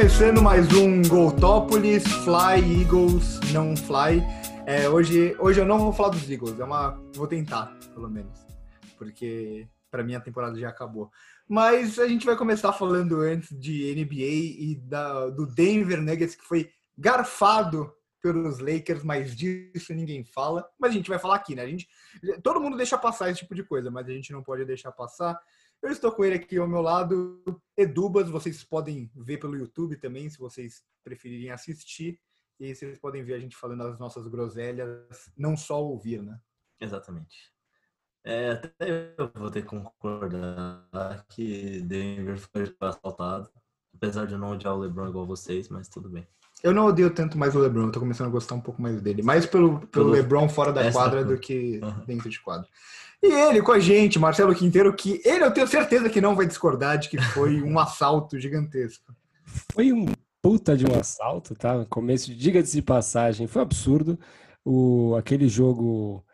começando mais um Goltópolis, Fly, Eagles, não Fly. É, hoje, hoje eu não vou falar dos Eagles, é uma, vou tentar, pelo menos, porque para mim a temporada já acabou. Mas a gente vai começar falando antes de NBA e da, do Denver Nuggets, que foi garfado pelos Lakers, mas disso ninguém fala. Mas a gente vai falar aqui, né? A gente, todo mundo deixa passar esse tipo de coisa, mas a gente não pode deixar passar. Eu estou com ele aqui ao meu lado, Edubas. Vocês podem ver pelo YouTube também, se vocês preferirem assistir. E vocês podem ver a gente falando as nossas groselhas, não só ouvir, né? Exatamente. É, até eu vou ter que concordar que Denver foi assaltado. Apesar de eu não odiar o LeBron igual vocês, mas tudo bem. Eu não odeio tanto mais o LeBron, eu tô começando a gostar um pouco mais dele. Mais pelo, pelo, pelo LeBron fora da quadra do que dentro de quadra. E ele com a gente, Marcelo Quinteiro, que ele eu tenho certeza que não vai discordar de que foi um assalto gigantesco. Foi um puta de um assalto, tá? Começo, diga-se de passagem, foi absurdo. O, aquele jogo,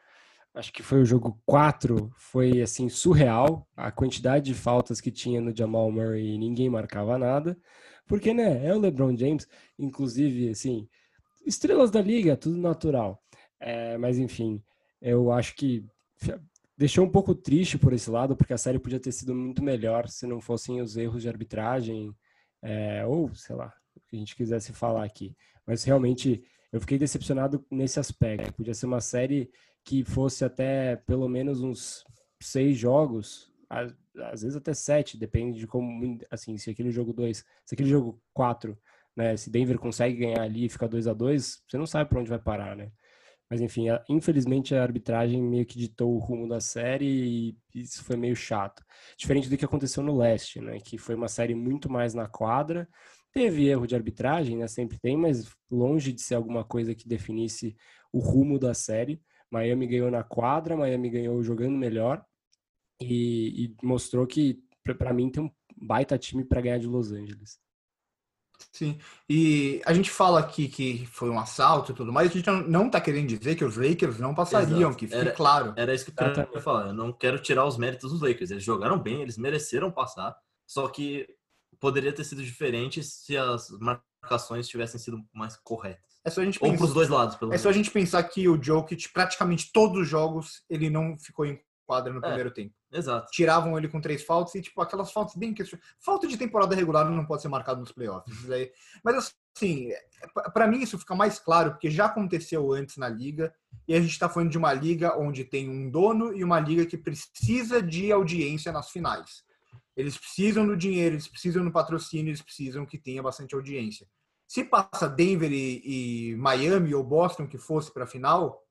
acho que foi o jogo 4, foi assim, surreal. A quantidade de faltas que tinha no Jamal Murray e ninguém marcava nada. Porque, né, é o LeBron James, inclusive, assim, estrelas da liga, tudo natural. É, mas, enfim, eu acho que deixou um pouco triste por esse lado, porque a série podia ter sido muito melhor se não fossem os erros de arbitragem, é, ou, sei lá, o que a gente quisesse falar aqui. Mas, realmente, eu fiquei decepcionado nesse aspecto. Podia ser uma série que fosse até pelo menos uns seis jogos, às vezes até sete, depende de como, assim, se aquele jogo 2, se aquele jogo 4, né, se Denver consegue ganhar ali e ficar 2 a 2 você não sabe para onde vai parar, né? Mas enfim, a, infelizmente a arbitragem meio que ditou o rumo da série e isso foi meio chato. Diferente do que aconteceu no leste, né, que foi uma série muito mais na quadra. Teve erro de arbitragem, né, sempre tem, mas longe de ser alguma coisa que definisse o rumo da série. Miami ganhou na quadra, Miami ganhou jogando melhor e, e mostrou que, para mim, tem um baita time para ganhar de Los Angeles. Sim, e a gente fala aqui que foi um assalto e tudo mais, a gente não está querendo dizer que os Lakers não passariam, Exato. que fique era, claro. Era isso que eu queria falar, eu não quero tirar os méritos dos Lakers, eles jogaram bem, eles mereceram passar, só que poderia ter sido diferente se as marcações tivessem sido mais corretas. É só a gente Ou para os dois lados, pelo É menos. só a gente pensar que o Jokic, praticamente todos os jogos, ele não ficou em quadra no é, primeiro tempo. Exato. Tiravam ele com três faltas e, tipo, aquelas faltas bem questionáveis. Falta de temporada regular não pode ser marcado nos playoffs. Mas, assim, para mim isso fica mais claro, porque já aconteceu antes na liga, e a gente está falando de uma liga onde tem um dono e uma liga que precisa de audiência nas finais. Eles precisam do dinheiro, eles precisam do patrocínio, eles precisam que tenha bastante audiência. Se passa Denver e, e Miami ou Boston que fosse para a final,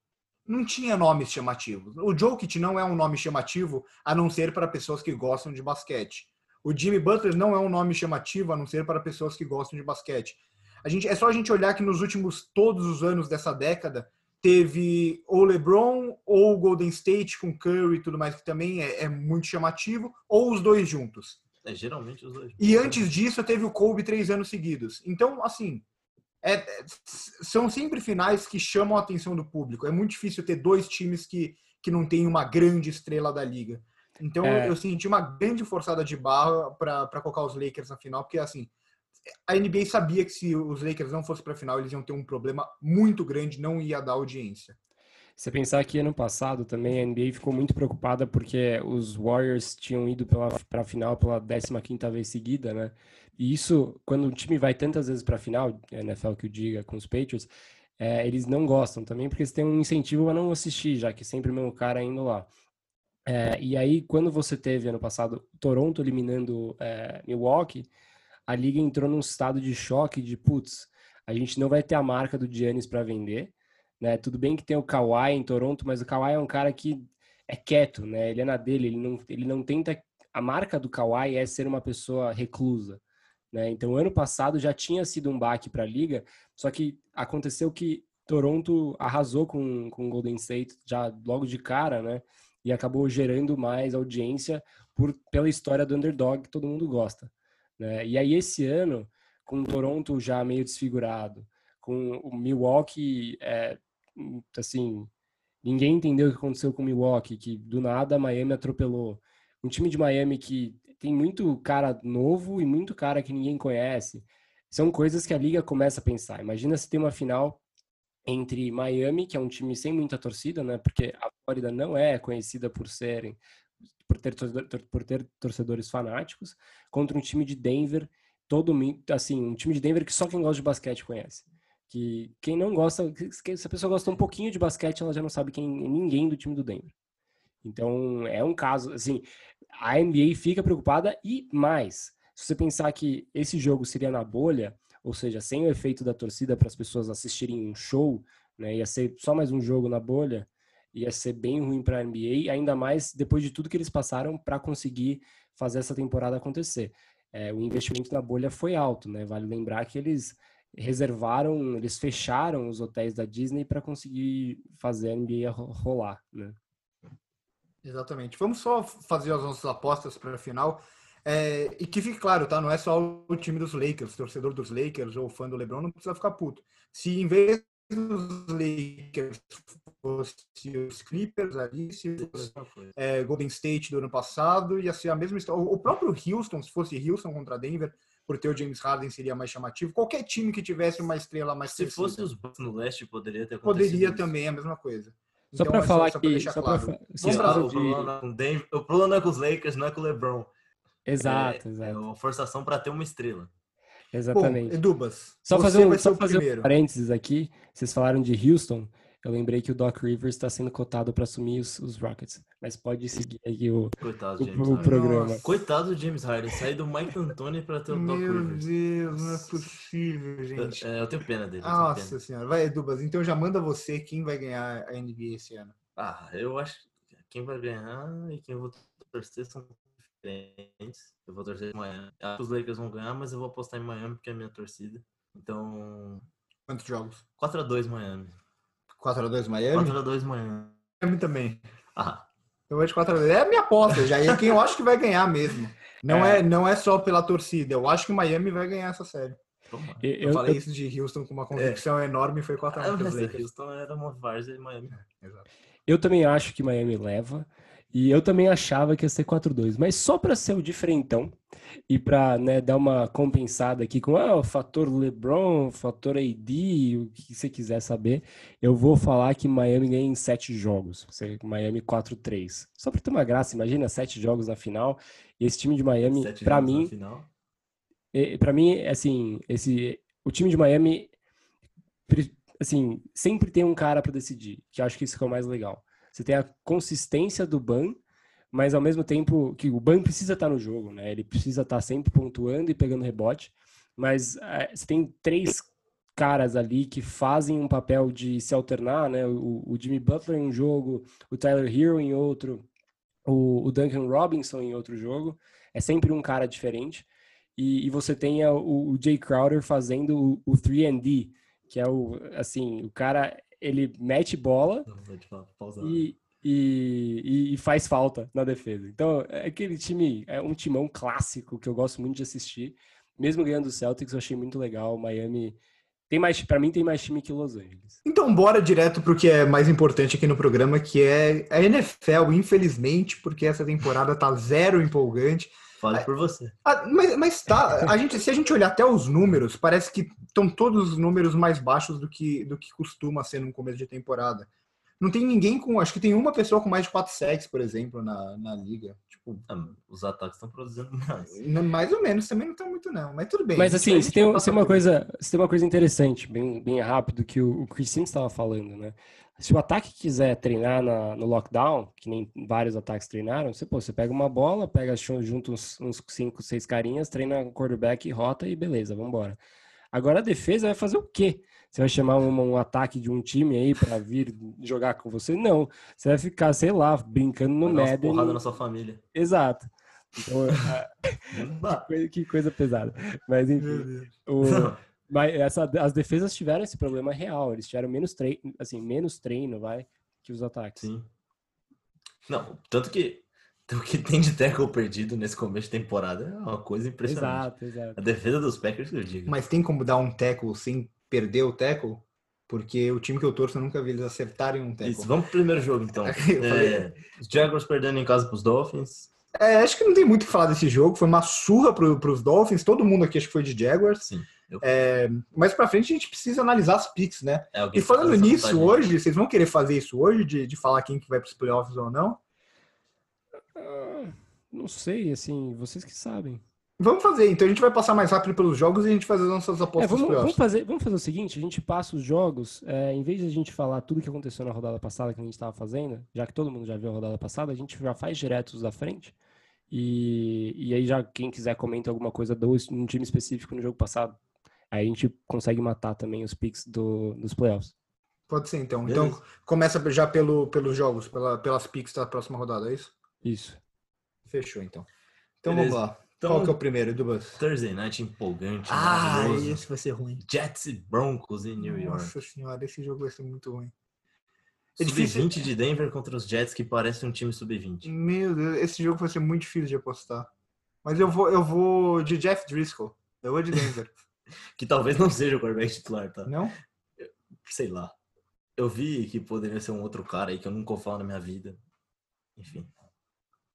não tinha nomes chamativos. O Jokic não é um nome chamativo a não ser para pessoas que gostam de basquete. O Jimmy Butler não é um nome chamativo a não ser para pessoas que gostam de basquete. A gente, é só a gente olhar que nos últimos todos os anos dessa década teve ou LeBron ou o Golden State com Curry e tudo mais que também é, é muito chamativo ou os dois juntos. É geralmente os dois. E antes disso teve o Kobe três anos seguidos. Então assim é, são sempre finais que chamam a atenção do público. É muito difícil ter dois times que, que não tem uma grande estrela da liga. Então é. eu senti uma grande forçada de barra para colocar os Lakers na final, porque assim a NBA sabia que se os Lakers não fossem para a final, eles iam ter um problema muito grande, não ia dar audiência. Você pensar que ano passado também a NBA ficou muito preocupada porque os Warriors tinham ido para a final pela 15ª vez seguida, né? E isso, quando o time vai tantas vezes para a final, a NFL que o diga, com os Patriots, é, eles não gostam também, porque eles têm um incentivo a não assistir, já que é sempre o mesmo cara indo lá. É, e aí, quando você teve ano passado Toronto eliminando é, Milwaukee, a liga entrou num estado de choque de putz, a gente não vai ter a marca do Giannis para vender, né? Tudo bem que tem o Kawhi em Toronto, mas o Kawhi é um cara que é quieto, né? Ele é na dele, ele não, ele não tenta. A marca do Kawhi é ser uma pessoa reclusa. Né? Então, ano passado já tinha sido um baque para a liga, só que aconteceu que Toronto arrasou com o Golden State já logo de cara, né? E acabou gerando mais audiência por, pela história do underdog que todo mundo gosta. Né? E aí, esse ano, com o Toronto já meio desfigurado, com o Milwaukee, é, assim, ninguém entendeu o que aconteceu com Milwaukee, que do nada Miami atropelou. Um time de Miami que tem muito cara novo e muito cara que ninguém conhece. são coisas que a liga começa a pensar. Imagina se tem uma final entre Miami, que é um time sem muita torcida, né? Porque a Flórida não é conhecida por serem por ter, por ter torcedores fanáticos, contra um time de Denver, todo assim, um time de Denver que só quem gosta de basquete conhece. Que quem não gosta, se a pessoa gosta um pouquinho de basquete, ela já não sabe quem ninguém do time do Denver. Então, é um caso, assim, a NBA fica preocupada e mais, se você pensar que esse jogo seria na bolha, ou seja, sem o efeito da torcida para as pessoas assistirem um show, né, ia ser só mais um jogo na bolha, ia ser bem ruim para a NBA, ainda mais depois de tudo que eles passaram para conseguir fazer essa temporada acontecer. É, o investimento na bolha foi alto, né? Vale lembrar que eles reservaram, eles fecharam os hotéis da Disney para conseguir fazer a NBA rolar, né? Exatamente. Vamos só fazer as nossas apostas para a final. É, e que fique claro, tá? Não é só o time dos Lakers, torcedor dos Lakers ou fã do LeBron, não precisa ficar puto. Se em vez dos Lakers fosse os Clippers ali, se fosse, é, Golden State do ano passado, ia ser a mesma história. O próprio Houston, se fosse Houston contra Denver, por ter o James Harden seria mais chamativo. Qualquer time que tivesse uma estrela mais Se fosse os Bucks no leste, poderia ter acontecido. Poderia também, a mesma coisa. Só então, para é falar só, que. Só claro. pra, Vamos pra, o, problema com Denver, o problema é com os Lakers, não é com o LeBron. Exato, é, exato. É uma forçação para ter uma estrela. Exatamente. Bom, Edubas, só fazer, um, só fazer um parênteses aqui. Vocês falaram de Houston. Eu lembrei que o Doc Rivers está sendo cotado para assumir os, os, Rockets. Mas pode seguir aí o, Coitado, o, o programa. Nossa. Coitado do James Harden. Sair do Mike Antony para ter o Doc Meu Rivers. Meu Deus, não é possível, gente. Eu, é, eu tenho pena dele. Nossa pena. senhora. Vai, Edubas. Então já manda você quem vai ganhar a NBA esse ano. Ah, eu acho que quem vai ganhar e quem eu vou torcer são diferentes. Eu vou torcer em Miami. Acho que os Lakers vão ganhar, mas eu vou apostar em Miami porque é a minha torcida. Então. Quantos jogos? 4x2 Miami. 4x2 Miami? 4x2 Miami. Miami também. Ah. Eu vou de 4x2. É a minha aposta já. E é quem eu acho que vai ganhar mesmo. Não é. é, não é só pela torcida. Eu acho que o Miami vai ganhar essa série. Eu, eu, falei eu... isso de Houston com uma convicção é. enorme e foi 4x1 ah, Houston era uma várzea e Miami. É, exato. Eu também acho que Miami leva. E eu também achava que ia ser 4-2, mas só para ser o diferentão e para né, dar uma compensada aqui com ah, o fator LeBron, o fator AD, o que você quiser saber, eu vou falar que Miami ganha em 7 jogos, Miami 4-3. Só para ter uma graça, imagina 7 jogos na final. E esse time de Miami, para mim, para mim, assim, esse o time de Miami assim, sempre tem um cara para decidir, que acho que isso é o mais legal. Você tem a consistência do Ban, mas ao mesmo tempo que o Ban precisa estar no jogo, né? Ele precisa estar sempre pontuando e pegando rebote, mas é, você tem três caras ali que fazem um papel de se alternar, né? O, o Jimmy Butler em um jogo, o Tyler Hero em outro, o, o, Duncan Robinson em outro jogo. É sempre um cara diferente. E, e você tem o, o Jay Crowder fazendo o, o 3D, que é o assim, o cara ele mete bola e, e, e, faz falta na defesa. Então, é aquele time, é um timão clássico que eu gosto muito de assistir. Mesmo ganhando o Celtics, eu achei muito legal. Miami tem mais, para mim tem mais time que Los Angeles. Então, bora direto pro que é mais importante aqui no programa, que é a NFL, infelizmente, porque essa temporada tá zero empolgante. Fale por você. Ah, mas, mas tá, a gente, se a gente olhar até os números, parece que estão todos os números mais baixos do que, do que costuma ser no começo de temporada. Não tem ninguém com. Acho que tem uma pessoa com mais de 4 sacks, por exemplo, na, na liga. Tipo, ah, os ataques estão produzindo mais. Mais ou menos, também não estão muito, não. Mas tudo bem. Mas assim, se tem, se tem uma coisa, se tem uma coisa interessante, bem, bem rápido, que o, o Chris Sims estava falando, né? Se o ataque quiser treinar na, no lockdown, que nem vários ataques treinaram, você, pô, você pega uma bola, pega junto uns, uns cinco, seis carinhas, treina o quarterback, rota e beleza, vamos embora. Agora a defesa vai fazer o quê? Você vai chamar um, um ataque de um time aí para vir jogar com você? Não. Você vai ficar, sei lá, brincando no Madden. porrada na sua família. Exato. Então, que, coisa, que, coisa, pesada. Mas enfim. O, mas essa, as defesas tiveram esse problema real. Eles tiveram menos treino, assim, menos treino, vai, que os ataques. Sim. Não, tanto que o que tem de tackle perdido nesse começo de temporada é uma coisa impressionante. Exato, exato. A defesa dos Packers, eu digo. Mas tem como dar um tackle sem perder o tackle? Porque o time que eu torço, eu nunca vi eles acertarem um tackle. Isso, vamos pro primeiro jogo, então. é, os Jaguars perdendo em casa pros Dolphins. É, acho que não tem muito o que falar desse jogo. Foi uma surra pro, pros Dolphins. Todo mundo aqui acho que foi de Jaguars. Sim. Eu- É, mais pra frente a gente precisa analisar as picks, né? É, E falando nisso, hoje, vocês vão querer fazer isso hoje, de, de falar quem que vai pros playoffs ou não? Ah, não sei, assim, vocês que sabem. Vamos fazer, então a gente vai passar mais rápido pelos jogos e a gente faz as nossas É, apostas vamos, nos vamos playoffs. fazer, vamos fazer o seguinte, a gente passa os jogos, é, em vez de a gente falar tudo que aconteceu na rodada passada que a gente estava fazendo, já que todo mundo já viu a rodada passada, a gente já faz direto os da frente. E, e aí já quem quiser comenta alguma coisa do um time específico no jogo passado. Aí a gente consegue matar também os picks do, dos playoffs. Pode ser, então. Beleza. Então, começa já pelo, pelos jogos, pela, pelas picks da próxima rodada, é isso? Isso. Fechou, então. Então Beleza. vamos lá. Então, Qual que é o primeiro? Thursday Night empolgante, Ah, esse vai ser ruim. Jets e Broncos em New York. Nossa senhora, esse jogo vai ser muito ruim. É difícil- Sub-20 de Denver contra os Jets, que parece um time sub-20. Meu Deus, esse jogo vai ser muito difícil de apostar. Mas eu vou, eu vou de Jeff Driscoll. Eu vou de Denver. Que talvez não seja o quarterback titular, tá? não? Sei lá. Eu vi que poderia ser um outro cara aí que eu nunca falar na minha vida. Enfim.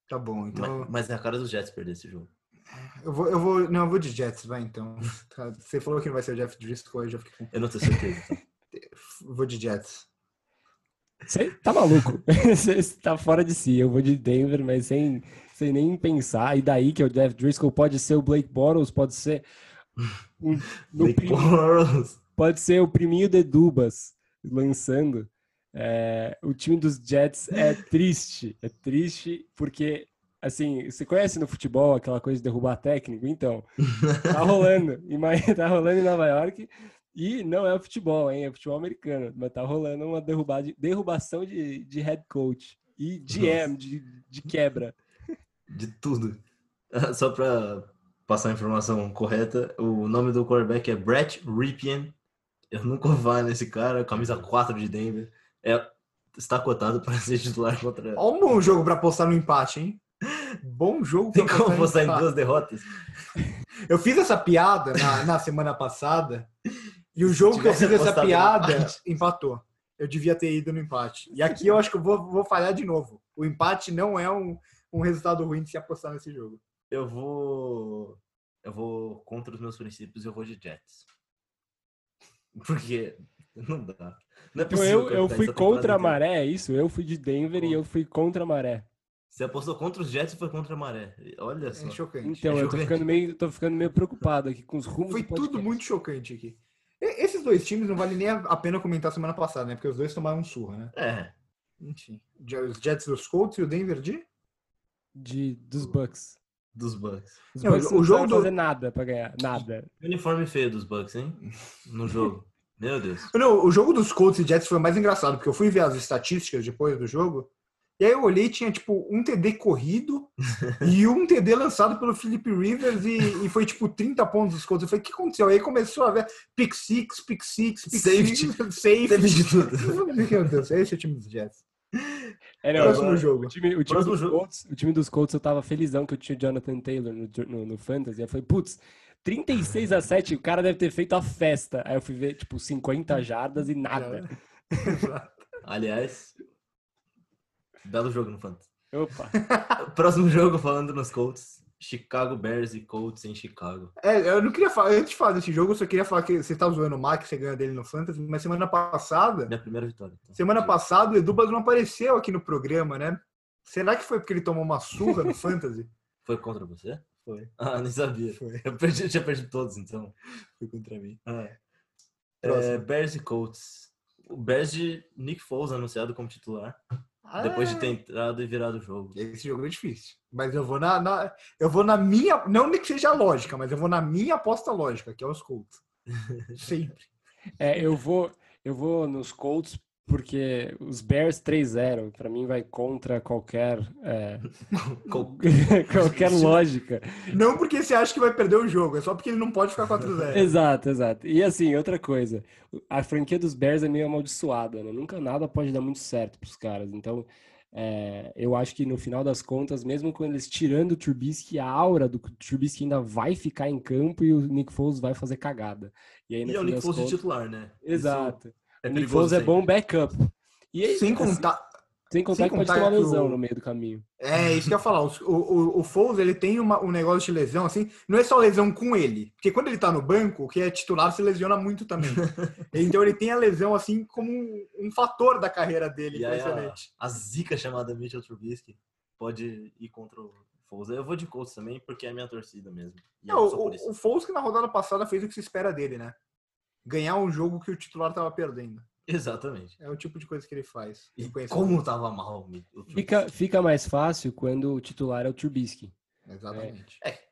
Tá bom, então. Mas, mas é a cara dos Jets perder esse jogo. Eu vou, eu vou. Não, eu vou de Jets, vai então. Tá, Você falou que não vai ser o Jeff Driscoll, eu já fiquei com. Eu não tenho certeza. Eu Vou de Jets. Você tá maluco? Você tá fora de si. Eu vou de Denver, mas sem, sem nem pensar. E daí que o Jeff Driscoll pode ser o Blake Bortles, pode ser um- no Blake prim- Bortles. pode ser o priminho de Dubas lançando. É, o time dos Jets é triste. É triste porque, assim, você conhece no futebol aquela coisa de derrubar técnico? Então, tá rolando. Tá rolando em Nova York. E não é futebol, hein? É futebol americano. Mas tá rolando uma derrubada, derrubação de, de head coach. E GM, de, de quebra. De tudo. Só pra passar a informação correta, o nome do quarterback é Brett Ripien. Eu nunca vou nesse cara, camisa 4 de Denver. É, está cotado para ser titular contra. Ó, um bom jogo pra apostar no empate, hein? Bom jogo Tem como postar em duas derrotas? Eu fiz essa piada na, na semana passada e o jogo que eu fiz essa piada empatou. Eu devia ter ido no empate. E aqui eu acho que eu vou, vou falhar de novo. O empate não é um, um resultado ruim de se apostar nesse jogo. Eu vou. Eu vou contra os meus princípios, eu vou de Jets. Porque não dá. Não é Então possível eu, eu fui contra a maré, é isso? Eu fui de Denver e eu fui contra a maré. Você apostou contra os Jets e foi contra a maré. Olha só. É chocante. Então, eu tô chocante. ficando meio, tô ficando meio preocupado aqui com os rumos Foi tudo muito chocante aqui. E- Esses dois times não vale nem a pena comentar semana passada, né? Porque os dois tomaram um surra, né? É. Enfim. Os Jets dos Colts e o Denver de? de dos Bucks. Dos Bucks. Os Não, Bucks o não jogo do- fazer nada pra ganhar, nada. Uniforme feio dos Bucks, hein? No jogo. Meu Deus. Não, o jogo dos Colts e Jets foi mais engraçado, porque eu fui ver as estatísticas depois do jogo, e aí eu olhei e tinha, tipo, um TD corrido e um TD lançado pelo Philip Rivers e, e foi, tipo, 30 pontos dos Colts. Eu falei, o que aconteceu? Aí começou a ver pick six, pick six, pick Safety. six, safety. Teve de tudo. Meu Deus, esse é o time dos Jets. É, não, Próximo agora, jogo. O time, o, time jogo. Colts, o time dos Colts, eu tava felizão que eu tinha o Jonathan Taylor no, no, no Fantasy. Aí eu falei, putz, 36 a 7, o cara deve ter feito a festa. Aí eu fui ver, tipo, 50 jardas e nada. Aliás, belo jogo no Fantasy. Opa. Próximo jogo falando nos Colts. Chicago Bears e Colts em Chicago. É, eu não queria falar, antes de falar desse jogo, eu só queria falar que você tá zoando o Max, você ganha dele no Fantasy, mas semana passada, Minha primeira vitória. então. semana passada o Edubas não apareceu aqui no programa, né? Será que foi porque ele tomou uma surra no Fantasy? Foi contra você? Foi. Ah, nem sabia. Foi. Eu, perdi, eu tinha perdido todos, então. Foi contra mim. Ah. Próximo. É, Bears e Colts. O Bears de Nick Foles anunciado como titular. Depois de ter entrado e virado o jogo. Esse jogo é difícil. Mas eu vou na, na- eu vou na minha, não que seja lógica, mas eu vou na minha aposta lógica, que é os Colts. Sempre. É, eu vou, eu vou nos Colts porque os Bears 3-0, pra mim vai contra qualquer, é, qualquer lógica. Não porque você acha que vai perder o jogo, é só porque ele não pode ficar 4-0. Exato, exato. E assim, outra coisa, a franquia dos Bears é meio amaldiçoada, né? Nunca nada pode dar muito certo pros caras. Então, é, eu acho que no final das contas, mesmo com eles tirando o Trubisky, a aura do Trubisky ainda vai ficar em campo e o Nick Foles vai fazer cagada. E aí, E é o Nick Foles de contas- titular, né? Exato. Isso é perigoso Foles é bom backup. E aí, Sem assim, contar. Sem contar Sem que pode contar ter uma lesão o- no meio do caminho. É, isso que eu ia falar. O, o, o Foles, ele tem uma- um negócio de lesão, assim, não é só lesão com ele. Porque quando ele tá no banco, o que é titular se lesiona muito também. então ele tem a lesão, assim, como um, um fator da carreira dele, E aí a, a zica chamada Mitchell Trubisky pode ir contra o Foles. Eu vou de Colts também, porque é a minha torcida mesmo. E Não, é o, o Foles que na rodada passada fez o que se espera dele, né? Ganhar um jogo que o titular tava perdendo. Exatamente. É o tipo de coisa que ele faz. E como tava mal. Fica, fica mais fácil quando o titular é o Trubisky. Exatamente.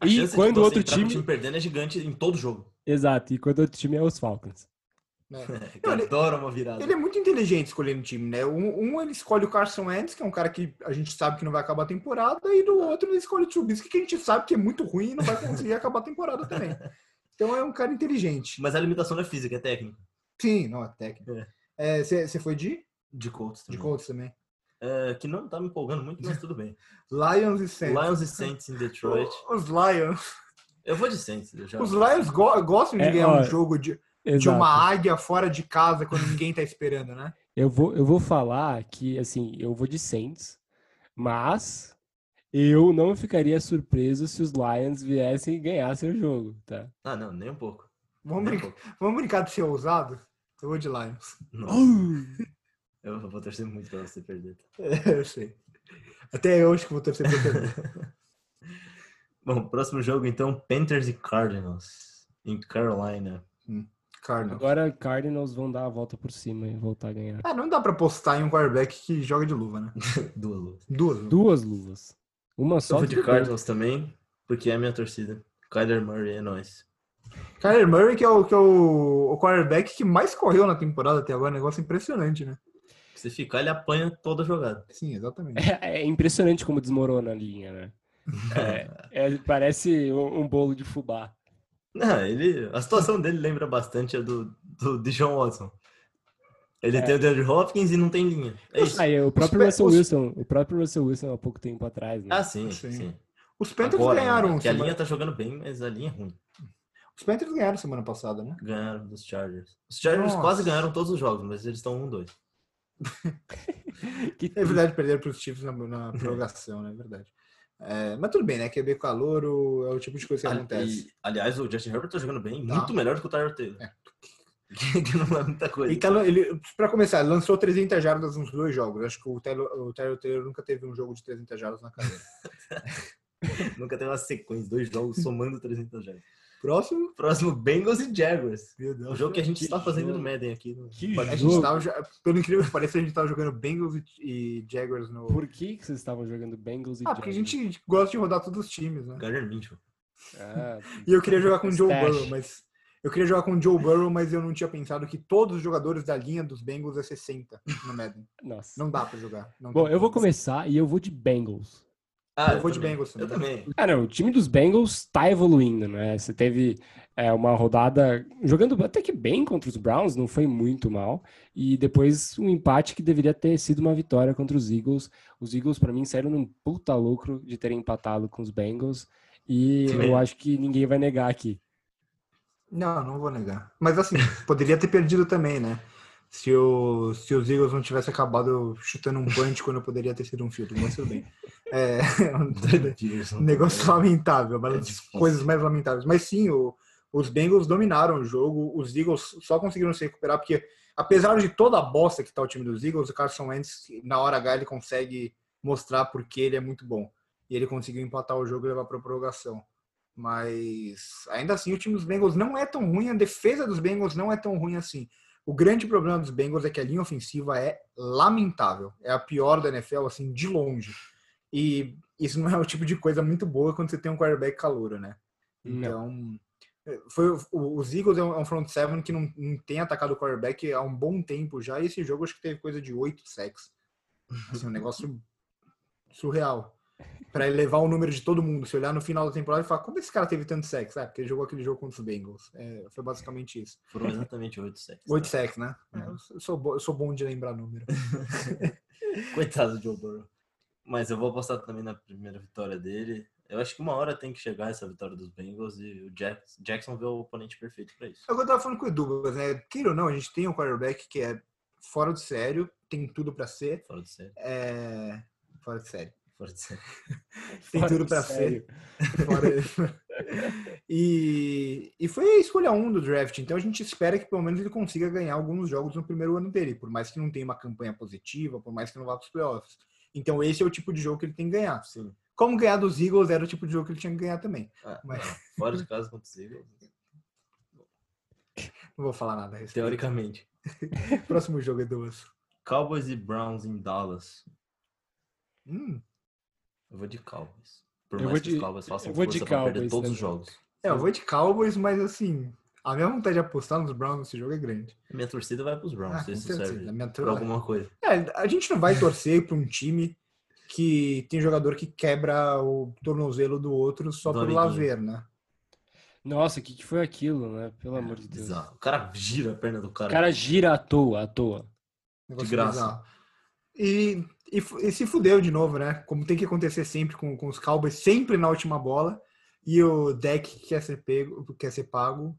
A E chance de quando você o outro o time... time perdendo é gigante em todo jogo. Exato, e quando o outro time é os Falcons. né? Eu ele- adoro uma virada. Ele é muito inteligente escolhendo time, né? Um, um ele escolhe o Carson Wentz, que é um cara que a gente sabe que não vai acabar a temporada, e do outro ele escolhe o Trubisky, que a gente sabe que é muito ruim e não vai conseguir acabar a temporada também. Então é um cara inteligente. Mas a limitação não é física, é técnica. Sim, não é técnico. É. Você foi de? De Colts De também. Colts também. É, que não tá me empolgando muito, mas tudo bem. Lions e Saints. Lions e Saints em Detroit. Os Lions. Eu vou de Saints. Eu já... Os Lions go- gostam de É, ganhar ó, um jogo de, de uma águia fora de casa quando ninguém tá esperando, né? Eu vou, eu vou falar que, assim, eu vou de Saints, mas eu não ficaria surpreso se os Lions viessem e ganhassem o jogo, tá? Ah, não, nem um pouco. Vamos, Nem um brincar, pouco. vamos brincar de ser ousado? Eu vou de Lions. Eu vou torcer muito pra você perder. eu sei. Até eu acho que vou torcer pra perder. Bom, próximo jogo então, Panthers e Cardinals em Carolina. Cardinals. Agora Cardinals vão dar a volta por cima e voltar a ganhar. Ah, não dá pra postar em um quarterback que joga de luva, né? Duas luvas. Duas. luvas. Duas luvas. Uma só Eu vou de. Cardinals também, porque é a minha torcida. Kyler Murray é nóis. Kyler Murray, que é, o, que é o, o quarterback que mais correu na temporada até agora. Negócio impressionante, né? Se ficar, ele apanha toda a jogada. Sim, exatamente. É, é impressionante como desmorona a linha, né? É, é- parece um, um bolo de fubá. Não, ele, a situação dele lembra bastante a do, do Deshaun Watson. Ele É. tem o DeAndre Hopkins e não tem linha. É isso. Aí, o próprio pe- Russell os- Wilson, o próprio Russell Wilson há pouco tempo atrás, né? Ah, sim, Sim. sim. Os Panthers Agora, ganharam. né? Que a semana- linha tá jogando bem, mas a linha é ruim. Os Panthers ganharam semana passada, né? Ganharam dos Chargers. Os Chargers Nossa. quase ganharam todos os jogos, mas eles estão 1-2. Que É verdade, perderam para os Chiefs na, na prorrogação, né? É verdade. É, mas tudo bem, né? QB calouro é o tipo de coisa que Ali- acontece. e, aliás, o Justin Herbert tá jogando bem, Tá. muito melhor do que o Tyler Taylor. É. que não é muita coisa. Ele, tá, ele, pra começar, ele lançou 300 jardas nos dois jogos. Acho que o Tyler, Taylor nunca teve um jogo de 300 jardas na carreira. Nunca teve uma sequência, dois jogos somando 300 jardas. Próximo. Próximo, Bengals e Jaguars. Meu Deus. O jogo que a gente Que está fazendo jogo. no Madden aqui. No... Que A jogo. gente tava, pelo incrível que pareça, a gente tava jogando Bengals e, e Jaguars no. Por que, que vocês estavam jogando Bengals e Ah, porque a Jaguars? gente gosta de rodar todos os times, né? Gardner Minshew. Ah, E eu queria jogar com o Joe. Burrow, mas. Eu queria jogar com o Joe Burrow, mas eu não tinha pensado que todos os jogadores da linha dos Bengals é 60 no Madden. nossa. Não dá pra jogar. Não Bom, eu vou começar e eu vou de Bengals. Ah, Eu vou de também. Bengals Eu também. também. Ah, não, o time dos Bengals tá evoluindo, né? Você teve é, uma rodada jogando até que bem contra os Browns, não foi muito mal. E depois um empate que deveria ter sido uma vitória contra os Eagles. Os Eagles, pra mim, saíram num puta lucro de terem empatado com os Bengals. E Também. eu acho que ninguém vai negar aqui. Não, não vou negar. Mas assim, poderia ter perdido também, né? Se, o, se os Eagles não tivessem acabado chutando um punch quando poderia ter sido um goal, mas tudo bem. É, um negócio lamentável, uma É das difícil. coisas mais lamentáveis. Mas sim, o- os Bengals dominaram o jogo, os Eagles só conseguiram se recuperar, porque apesar de toda a bosta que tá o time dos Eagles, o Carson Wentz, na hora H, ele consegue mostrar porque ele é muito bom. E ele conseguiu empatar o jogo e levar para prorrogação. Mas ainda assim, o time dos Bengals não é tão ruim, a defesa dos Bengals não é tão ruim assim. O grande problema dos Bengals é que a linha ofensiva é lamentável. É a pior da NFL, assim, de longe. E isso não é o tipo de coisa muito boa quando você tem um quarterback calouro, né? Então, foi, os Eagles é um, é um front seven que não, não tem atacado o quarterback há um bom tempo já. E esse jogo acho que teve coisa de oito sacks. Assim, um negócio surreal. Pra elevar o número de todo mundo. Se olhar no final da temporada e falar, como esse cara teve tanto sacks? É, porque ele jogou aquele jogo contra os Bengals. É, foi basicamente isso. Foram exatamente 8 sacks. Oito sacks, né? É, Uhum. eu, sou eu sou bom de lembrar número. Coitado do Joe Burrow. Mas eu vou apostar também na primeira vitória dele. Eu acho que uma hora tem que chegar essa vitória dos Bengals e o Jackson, Jackson vê o oponente perfeito pra isso. É eu tava falando com o Edu, né? Queira ou não, a gente tem um quarterback que é fora de sério, tem tudo pra ser. Fora de série. É... Fora de sério. Série. Tem Fora tudo sério. ser. E, e foi a escolha 1 do draft, então a gente espera que pelo menos ele consiga ganhar alguns jogos no primeiro ano dele, por mais que não tenha uma campanha positiva, por mais que não vá para os playoffs. Então esse é o tipo de jogo que ele tem que ganhar. Sim. Como ganhar dos Eagles era o tipo de jogo que ele tinha que ganhar também. Ah, Mas-. Fora de casa contra os Eagles. Não vou falar nada. Teoricamente. Próximo jogo, Edu. Cowboys e Browns em Dallas. Hum, Eu vou de Cowboys. Por Eu mais vou que de- os Cowboys façam eu vou de força pra perder Cowboys todos os também. jogos. é, eu vou de Cowboys, mas assim, a minha vontade de apostar nos Browns nesse jogo é grande. Minha torcida vai pros Browns, Ah, se isso serve A minha tor- alguma coisa. É, a gente não vai torcer para um time que tem jogador que quebra o tornozelo do outro só Do por amiguinho. lazer, né? Nossa, o que, que foi aquilo, né? Pelo amor de Deus. Bizarro. O cara gira a perna do O cara. cara gira à toa, à toa. Negócio graça. bizarro. E, e, e se fudeu de novo, né? Como tem que acontecer sempre com, com os Cowboys, sempre na última bola. E o deck quer ser, pego, quer ser pago.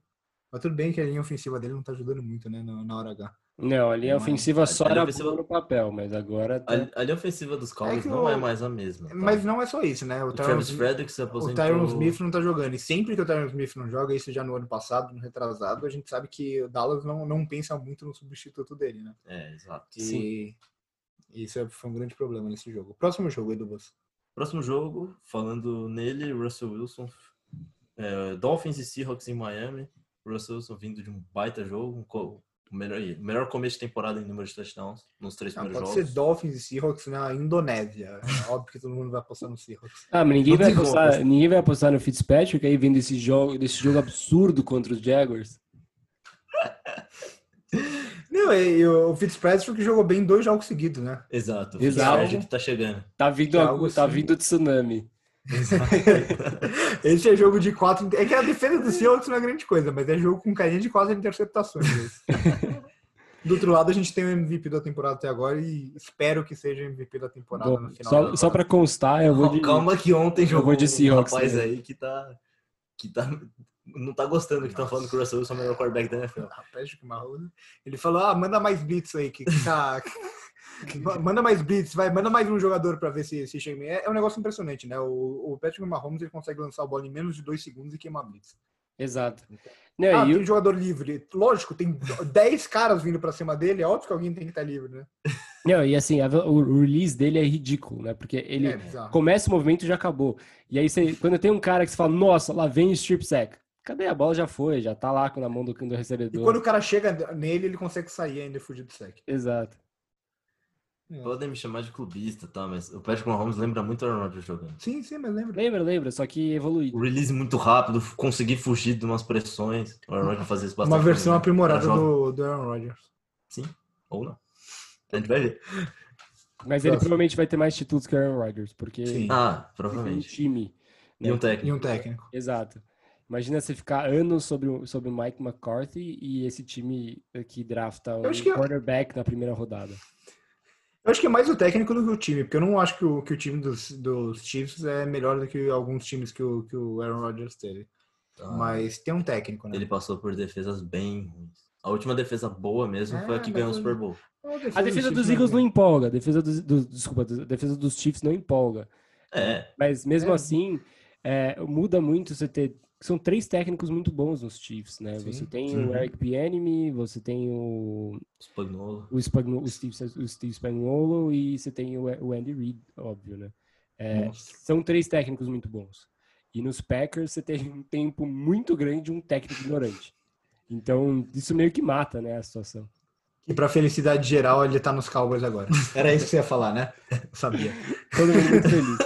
Mas tudo bem que a linha ofensiva dele não tá ajudando muito, né? Na, na hora H. Não, a linha Não é. ofensiva só A linha era ofensiva- no papel, mas agora tá... A, a linha ofensiva dos Cowboys que não o- é mais a mesma. tá? Mas não é só isso, né? O O Tyron, se o aposentou. Tyron Smith não tá jogando. E sempre que o Tyron Smith não joga, isso já no ano passado, no retrasado, a gente sabe que o Dallas não, não pensa muito no substituto dele, né? É, exato. E Sim. Isso é- foi um grande problema nesse jogo. Próximo jogo, Edu Bus. Próximo jogo, falando nele, Russell Wilson. é, Dolphins e Seahawks em Miami. Russell Wilson vindo de um baita jogo. um co- o melhor, melhor começo de temporada em número de touchdowns nos três Ah, primeiros pode jogos. ser Dolphins e Seahawks na Indonésia. É óbvio que todo mundo vai apostar no Seahawks. Ah, mas ninguém Não vai, apostar, ninguém vai apostar no Fitzpatrick aí vendo desse jogo, desse jogo absurdo contra os Jaguars. Não, e, o Fitzpatrick jogou bem dois jogos seguidos, né? Exato. O Exato. Fitzpatrick que tá chegando. Tá vindo, é a- algo tá assim. vindo tsunami. Esse é jogo de quatro. É que a defesa do Seahawks não é grande coisa, mas é jogo com carinha de quatro interceptações. esse. Do outro lado, a gente tem o MVP da temporada até agora e espero que seja o MVP da temporada Bom, no final. só, só pra constar, eu vou de... Calma que ontem eu jogou vou de um Seahawks rapaz também. aí que tá, que tá. Não tá gostando que tá falando que o Russell Wilson é o melhor quarterback da NFL. Ah, Patrick Mahomes. Ele falou: ah, manda mais blitz aí, que, que tá. manda mais blitz, vai, manda mais um jogador pra ver se, se chega. É, é um negócio impressionante, né? O, o Patrick Mahomes ele consegue lançar a bola em menos de dois segundos e queimar blitz. Exato. Não, Ah, e tem o- jogador livre. Lógico, tem 10 caras vindo pra cima dele, é óbvio que alguém tem que estar livre, né? não, e assim, a- o release dele é ridículo, né? Porque ele É começa o movimento e já acabou. E aí, você, quando tem um cara que você fala, nossa, lá vem o strip sack. Cadê? A bola já foi, já tá lá na mão do, do E recebedor. quando o cara chega nele, ele consegue sair ainda e fugir do sec. Exato. Podem me chamar de clubista, tá? Mas o Patrick Mahomes lembra muito o Aaron Rodgers jogando. Sim, sim, mas lembra. Lembra, lembra, só que evoluído. O release muito rápido, conseguir fugir de umas pressões. O Aaron Rodgers fazia isso bastante. Uma versão quando aprimorada do, do Aaron Rodgers. Sim, ou não. A gente vai ver. Mas ele provavelmente vai ter mais títulos que o Aaron Rodgers, porque Sim. Ah, tem um provavelmente. time. E um né? técnico. E um técnico. Exato. Imagina você ficar anos sobre, o- sobre o Mike McCarthy e esse time que drafta um acho que- quarterback na primeira rodada. Eu acho que é mais o técnico do que o time, porque eu não acho que o, que o time dos, dos Chiefs é melhor do que alguns times que o, que o Aaron Rodgers teve. Ah, Mas tem um técnico, né? Ele passou por defesas bem ruins. A última defesa boa mesmo foi a É, que ganhou o eu- Super Bowl. A defesa dos Eagles não empolga, a defesa dos, do- desculpa, a defesa dos Chiefs não empolga. É, Mas mesmo É. assim, é, muda muito você ter. São três técnicos muito bons nos Chiefs, né? Sim. Você tem Uhum. o Eric Bieniemy, você tem o, Spagnolo. o, Spagnu- o Steve, o Steve Spagnuolo e você tem o, Andy Reid, óbvio, né? É, são três técnicos muito bons. E nos Packers você tem um tempo muito grande de um técnico ignorante. Então, isso meio que mata, né, a situação. E pra felicidade geral, ele tá nos Cowboys agora. Era isso que você ia falar, né? Eu sabia. Todo mundo muito feliz.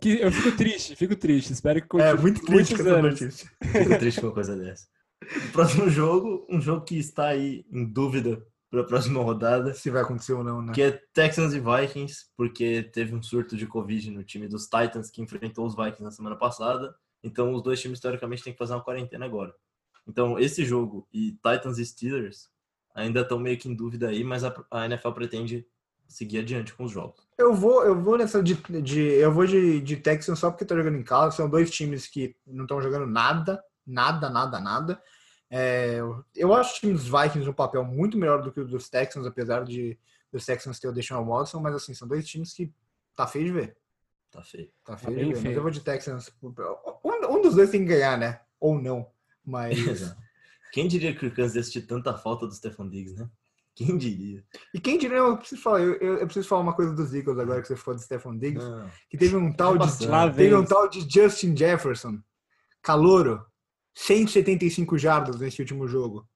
Que- Eu fico triste, fico triste. Espero que É, continue muito triste essa notícia. Fico triste com uma coisa dessa. O próximo jogo, um jogo que está aí em dúvida para a próxima rodada, Se vai acontecer ou não, né? que é Texans e Vikings, porque teve um surto de Covid no time dos Titans que enfrentou os Vikings na semana passada. Então os dois times teoricamente têm que fazer uma quarentena agora. Então esse jogo e Titans e Steelers ainda estão meio que em dúvida aí, mas a NFL pretende seguir adiante com os jogos. Eu vou, eu vou nessa de, de- eu vou de, de Texans só porque tá jogando em casa. São dois times que não estão jogando nada, nada, nada, nada. É, eu acho o time dos Vikings um papel muito melhor do que o dos Texans, apesar de os Texans ter o Deshaun Watson, mas assim, são dois times que tá feio de ver. Tá feio. Tá Tá feio bem de ver. Mas feio. eu vou de Texans. Um, um dos dois tem que ganhar, né? Ou não. Mas. Quem diria que o Kansas ia sentir tanta falta do Stefan Diggs, né? Quem diria? e quem diria, eu preciso falar, eu, eu- eu preciso falar uma coisa dos Eagles agora que você falou de Stefan Diggs. Não. Que teve um tal de. Lá Teve um tal de Justin Jefferson, calouro, 175 jardas nesse último jogo,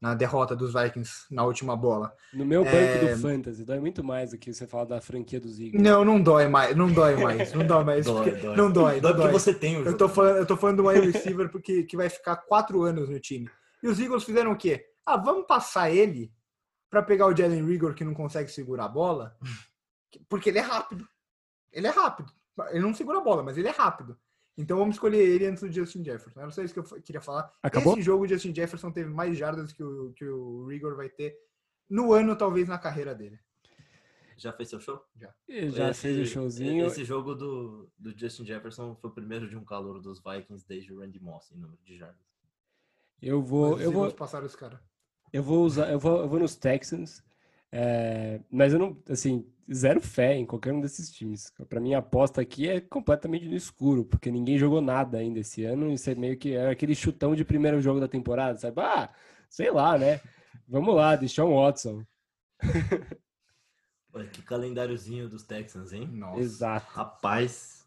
na derrota dos Vikings na última bola. No meu banco É. do Fantasy, dói muito mais do que você falar da franquia dos Eagles. Não, não dói mais, não dói mais, não dói mais. Dói, porque- dói. Não dói, Dói não porque dói. você tem o Eu tô falando, eu tô falando do wide receiver porque que vai ficar quatro anos no time. E os Eagles fizeram o quê? Ah, vamos passar ele pra pegar o Jalen Rigor que não consegue segurar a bola, porque ele é rápido. Ele é rápido. Ele não segura a bola, mas ele é rápido. Então vamos escolher ele antes do Justin Jefferson. Era só isso que eu queria falar. Acabou? Esse jogo o Justin Jefferson teve mais jardas que o, que o Rigor vai ter no ano, talvez na carreira dele. Já fez seu show? Já Esse- fez o showzinho. Esse jogo do, do Justin Jefferson foi o primeiro de um calor dos Vikings desde o Randy Moss em número de jardas. Eu Mas vou, os eu vou, Eagles passaram esse cara. Eu vou usar, eu vou, eu vou nos Texans. é, mas eu não, assim, zero fé em qualquer um desses times. Pra mim, a aposta aqui é completamente no escuro, porque ninguém jogou nada ainda esse ano. Isso é meio que é aquele chutão de primeiro jogo da temporada, sabe? Ah, sei lá, né? Vamos lá, Deshaun Watson. Olha, que calendáriozinho dos Texans, hein? Nossa. Exato. Rapaz.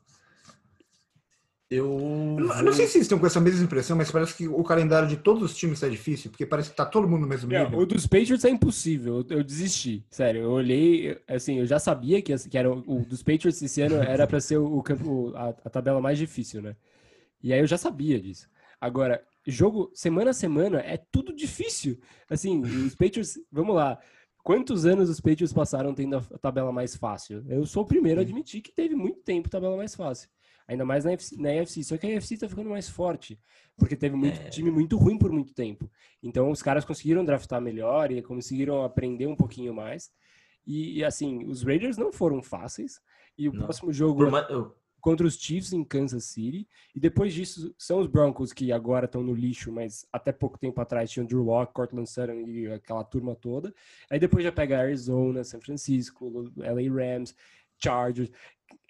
Eu. Eu não- sei se vocês estão com essa mesma impressão, mas parece que o calendário de todos os times está difícil, porque parece que tá todo mundo no mesmo Não, nível. o dos Patriots é impossível. Eu, eu desisti. Sério, eu olhei, eu- assim, eu já sabia que, esse- que era o, o dos Patriots esse ano era para ser o, campo- o- a, a tabela mais difícil, né? E aí eu já sabia disso. Agora, jogo semana a semana é tudo difícil. Assim, os Patriots, vamos lá. Quantos anos os Patriots passaram tendo a a tabela mais fácil? Eu sou o primeiro a admitir que teve muito tempo tabela mais fácil. Ainda mais na AFC. Só que a AFC tá ficando mais forte. Porque teve muito É. time muito ruim por muito tempo. Então os caras conseguiram draftar melhor e conseguiram aprender um pouquinho mais. E, e, assim, os Raiders não foram fáceis. E o Não. próximo jogo eu- contra os Chiefs em Kansas City. E depois disso são os Broncos que agora estão no lixo, mas até pouco tempo atrás tinham Drew Lock, Cortland Sutton e aquela turma toda. Aí depois já pega Arizona, São Francisco, LA Rams, Chargers.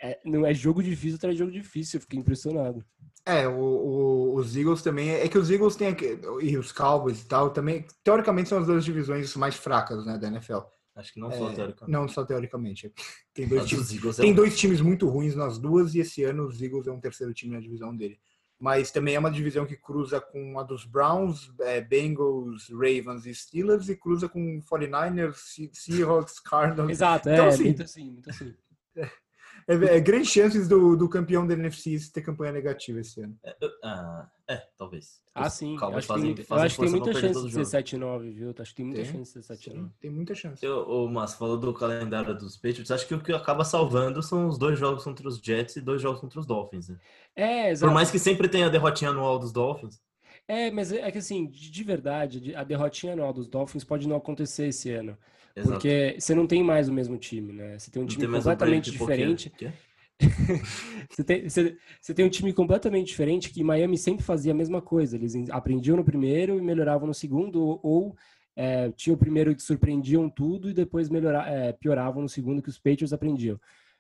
É, não é jogo difícil atrás de jogo difícil, eu fiquei impressionado. É, o- o- os Eagles também. É que os Eagles têm. aqui- E os Cowboys e tal, também. Teoricamente são as duas divisões mais fracas, né, da NFL. acho que não só É, teoricamente. Não só teoricamente. Tem dois times. É Tem um- dois times muito ruins nas duas, e esse ano os Eagles é um terceiro time na divisão dele. Mas também é uma divisão que cruza com a dos Browns, é, Bengals, Ravens e Steelers, e cruza com 49ers, Se- Seahawks, Cardinals. Exato, é, Então, assim, muito assim, muito assim. É, é grandes chances do, do campeão da NFC ter campanha negativa esse ano. Ah, é, talvez. Ah, sim. Acho que fazem- tem, fazem acho que tem muita chance de ser 7-9, viu? Acho que tem muita Tem, chance de ser 7-9. Tem muita chance. Eu, o Márcio falou do calendário dos Patriots. Acho que o que acaba salvando são os dois jogos contra os Jets e dois jogos contra os Dolphins. né? É, Por exato. mais que sempre tenha a derrotinha anual dos Dolphins. É, mas é que assim, de de verdade, de- a derrotinha anual dos Dolphins pode não acontecer esse ano. Exato. Porque você não tem mais o mesmo time, né? Você tem um time tem completamente diferente. Você tem, você, você tem um time completamente diferente que Miami sempre fazia a mesma coisa. Eles en- aprendiam no primeiro e melhoravam no segundo, ou, é, tinha o primeiro que surpreendiam tudo e depois melhora, é, pioravam no segundo que os Patriots aprendiam.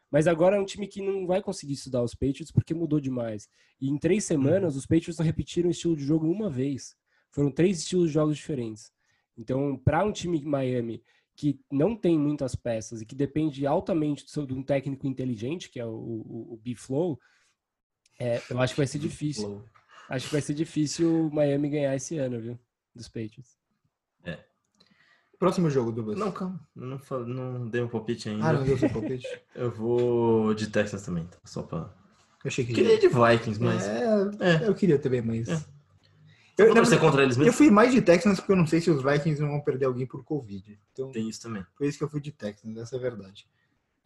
Mas agora é um time que não vai conseguir estudar os Patriots porque mudou demais. E em três semanas, os Patriots não repetiram o estilo de jogo uma vez. Foram três estilos de jogos diferentes. Então, para um time Miami que não tem muitas peças e que depende altamente do- de um técnico inteligente, que é o, o, o B-Flow, é, eu acho que vai ser difícil. Acho que vai ser difícil o Miami ganhar esse ano, viu? Dos Patriots. Próximo jogo, Douglas. Não, calma. Não, não dei um palpite ainda. Ah, não deu seu palpite? Eu vou de Texas também, tá? só pra. Eu achei que. Queria de Vikings, mas. É, É. eu queria também, mas. É. Eu, Eu, verdade, contra eles eu mesmo. fui mais de Texans porque eu não sei se os Vikings não vão perder alguém por Covid. Então, Tem isso também. foi isso que eu fui de Texans, essa é a verdade.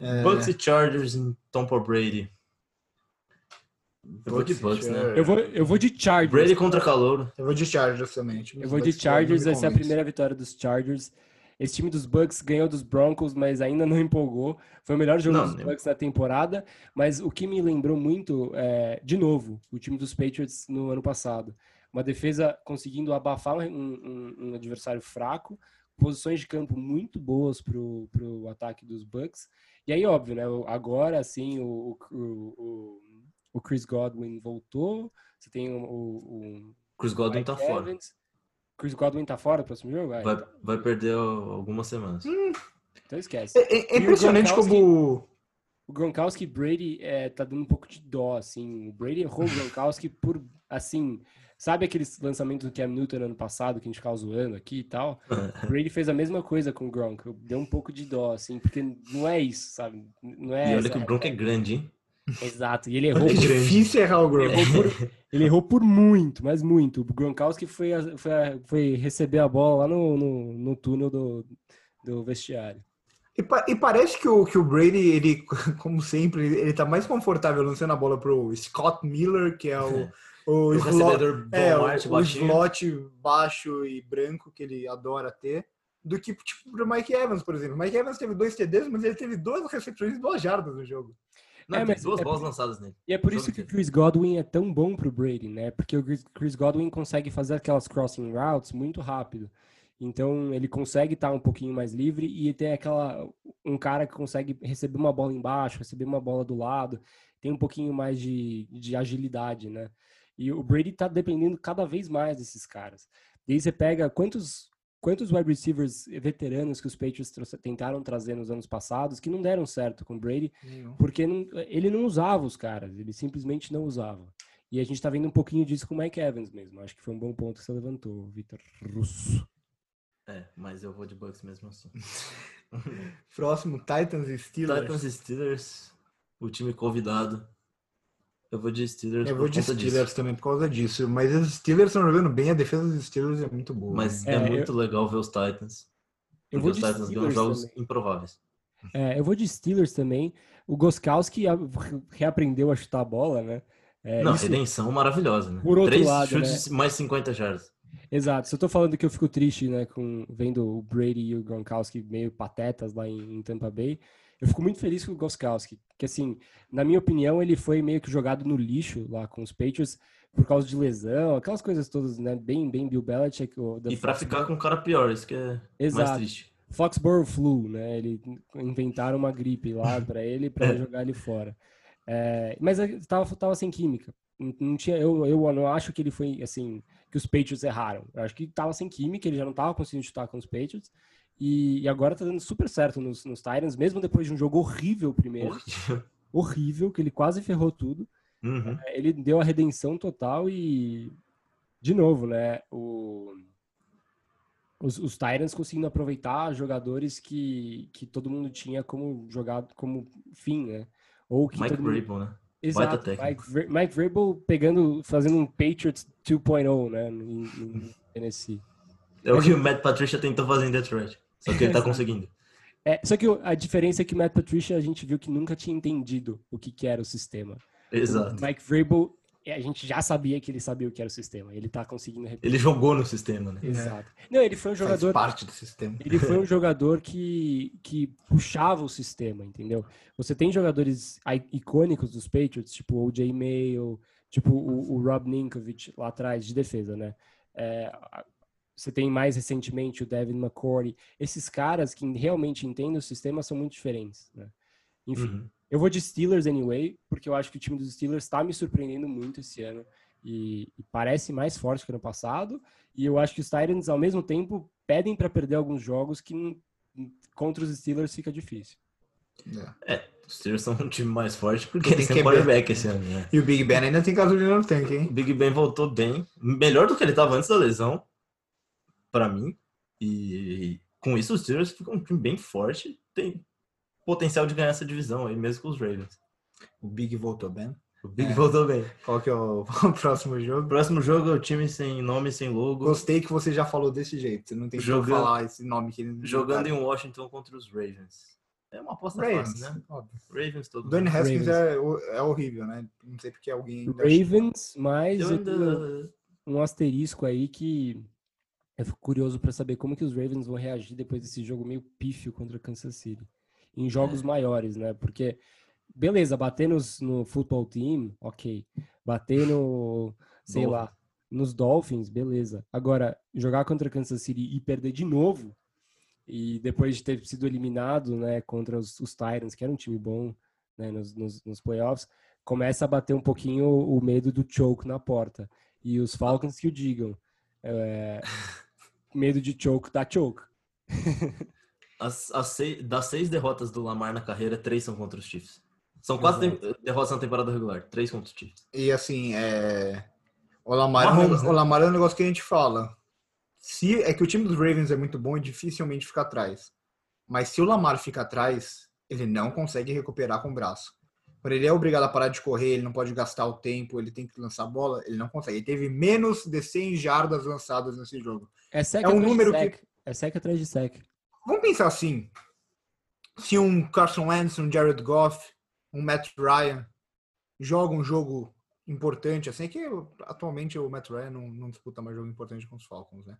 É, Bucks e Chargers em Tampa Brady. Eu vou de Bucks né? Eu vou, eu vou de Chargers. Brady contra Calouro. Eu vou de Chargers também. Eu vou de Chargers, me essa é a primeira vitória dos Chargers. Esse time dos Bucks ganhou dos Broncos, mas ainda não empolgou. Foi o melhor jogo Não, dos nem- Bucks da temporada, mas o que me lembrou muito, é, de novo, o time dos Patriots no ano passado. Uma defesa conseguindo abafar um, um, um adversário fraco, posições de campo muito boas para o ataque dos Bucks. E aí, óbvio, né? Agora, assim, o, o, o, o Chris Godwin voltou, você tem o... o Chris Godwin tá Evans. fora. Chris Godwin tá fora do próximo jogo? Vai, então. vai perder algumas semanas. Hum. Então esquece. É, é impressionante como o Gronkowski Brady é, tá dando um pouco de dó, assim. O Brady errou o Gronkowski por, assim... Sabe aqueles lançamentos do Cam Newton ano passado, que a gente ficava zoando aqui e tal? O Brady fez a mesma coisa com o Gronk. Deu um pouco de dó, assim, porque não é isso, sabe? Não é e olha que o Gronk é grande, hein? Exato, e ele errou. É difícil errar o Gronk. Ele errou, por, ele errou por muito, mas muito. O Gronkowski foi, foi, foi receber a bola lá no, no, no túnel do, do vestiário. E, pa e, parece que o, que o Brady, ele, como sempre, ele tá mais confortável lançando a bola pro Scott Miller, que é o, o, o slot, é, o, o slot baixo e branco que ele adora ter, do que tipo pro Mike Evans, por exemplo. Mike Evans teve dois TDs, mas ele teve duas recepções e duas jardas no jogo. Não, é, mas duas é bolas por... lançadas nele. E é por isso que o Chris Godwin é tão bom pro Brady, né? Porque o Chris Godwin consegue fazer aquelas crossing routes muito rápido. Então ele consegue estar um pouquinho mais livre e tem aquela um cara que consegue receber uma bola embaixo, receber uma bola do lado, tem um pouquinho mais de, de agilidade, né? E o Brady está dependendo cada vez mais desses caras. E aí você pega quantos quantos wide receivers veteranos que os Patriots tentaram trazer nos anos passados que não deram certo com o Brady, porque não, ele não usava os caras, ele simplesmente não usava. E a gente está vendo um pouquinho disso com o Mike Evans mesmo. Acho que foi um bom ponto que você levantou, Vitor Russo. É, mas eu vou de Bucks mesmo assim. Próximo, Titans e Steelers. Titans e Steelers, o time convidado. Eu vou de Steelers. Eu vou de Steelers disso. também por causa disso. Mas os Steelers estão jogando bem, a defesa dos Steelers é muito boa. Mas é, é muito eu... legal ver os Titans. Eu vou os Titans ganham jogos também. improváveis. É, eu vou de Steelers também. O Goskowski reaprendeu a chutar a bola, né? É, Não, isso... redenção maravilhosa, né? Por outro Três lado, chutes né? mais 50 jardas. Exato. Se eu tô falando que eu fico triste, né, com vendo o Brady e o Gronkowski meio patetas lá em, em Tampa Bay, eu fico muito feliz com o Gronkowski, que assim, na minha opinião, ele foi meio que jogado no lixo lá com os Patriots por causa de lesão, aquelas coisas todas, né, bem bem Bill Belichick. E para ficar com um cara pior, isso que é Exato. mais triste. Foxborough Flu, né? Ele inventaram uma gripe lá para ele para jogar ele fora. É, mas tava, tava sem química. Não tinha, eu, eu não acho que ele foi assim que os Patriots erraram. Eu acho que estava sem química, ele já não estava conseguindo chutar com os Patriots. E, e, agora tá dando super certo nos, nos Titans, mesmo depois de um jogo horrível primeiro. Horrível. que ele quase ferrou tudo. Uhum. É, ele deu a redenção total e, de novo, né? O, os, os Titans conseguindo aproveitar jogadores que, que todo mundo tinha como jogado como fim, né? Ou que Mike Vrabel, né? Exato, Mike, Mike Vrabel pegando, fazendo um Patriots 2.0, né, em, em Tennessee. É o que o Matt Patricia tentou fazer em Detroit, só que ele tá conseguindo. É, só que a diferença é que o Matt Patricia a gente viu que nunca tinha entendido o que, que era o sistema. Exato. O Mike Vrabel a gente já sabia que ele sabia o que era o sistema. Ele tá conseguindo repetir. Ele jogou no sistema, né? Exato. É. Não, ele foi um jogador. Faz parte do sistema. Ele foi um jogador que, que puxava o sistema, entendeu? Você tem jogadores icônicos dos Patriots, tipo o O.J. Mayo, tipo o, o, Rob Ninkovich lá atrás de defesa, né? É, você tem mais recentemente o Devin McCourty. Esses caras que realmente entendem o sistema são muito diferentes, né? Enfim. Uhum. Eu vou de Steelers anyway, porque eu acho que o time dos Steelers está me surpreendendo muito esse ano. E, e, parece mais forte que no passado. E eu acho que os Titans, ao mesmo tempo, pedem para perder alguns jogos que contra os Steelers fica difícil. É, é os Steelers são um time mais forte porque eles têm quarterback esse ano. Né? E o Big Ben ainda tem gasolina no tanque, hein? O Big Ben voltou bem, melhor do que ele estava antes da lesão, para mim. E com isso, os Steelers ficam um time bem forte. Tem potencial de ganhar essa divisão aí, mesmo com os Ravens. O Big voltou bem. O Big é. voltou bem. Qual que é o, o próximo jogo? O próximo jogo é o time sem nome, sem logo. Gostei que você já falou desse jeito. Você não tem que falar esse nome que ele Jogando em Washington contra os Ravens. É uma aposta Ravens, fácil, né? Óbvio. Ravens todo Danny Haskins é, é horrível, né? Não sei porque alguém. Ravens, mas ainda... um asterisco aí que eu fico curioso para saber como que os Ravens vão reagir depois desse jogo meio pífio contra Kansas City em jogos é. maiores, né? Porque, beleza, bater nos, no futebol team, ok. Bater no, sei Boa. lá, nos Dolphins, beleza. Agora, jogar contra Kansas City e perder de novo, e depois de ter sido eliminado né, contra os, os Titans, que era um time bom né, nos, nos, nos playoffs, começa a bater um pouquinho o medo do choke na porta. E os Falcons que o digam. É, medo de choke dá choke. As, as seis, das seis derrotas do Lamar na carreira, três são contra os Chiefs. São quatro Exato. derrotas na temporada regular, três contra os Chiefs. E assim, é... o, Lamar é um, Mahomes, né? o Lamar é um negócio que a gente fala. Se é que o time dos Ravens é muito bom e dificilmente fica atrás. Mas se o Lamar fica atrás, ele não consegue recuperar com o braço. Quando ele é obrigado a parar de correr, ele não pode gastar o tempo, ele tem que lançar a bola, ele não consegue. Ele teve menos de 100 jardas lançadas nesse jogo. É sec É um número sec. É sec atrás de sec. Vamos pensar assim: se um Carson Wentz, um Jared Goff, um Matt Ryan joga um jogo importante, assim, é que atualmente o Matt Ryan não, não disputa mais jogo importante com os Falcons, né?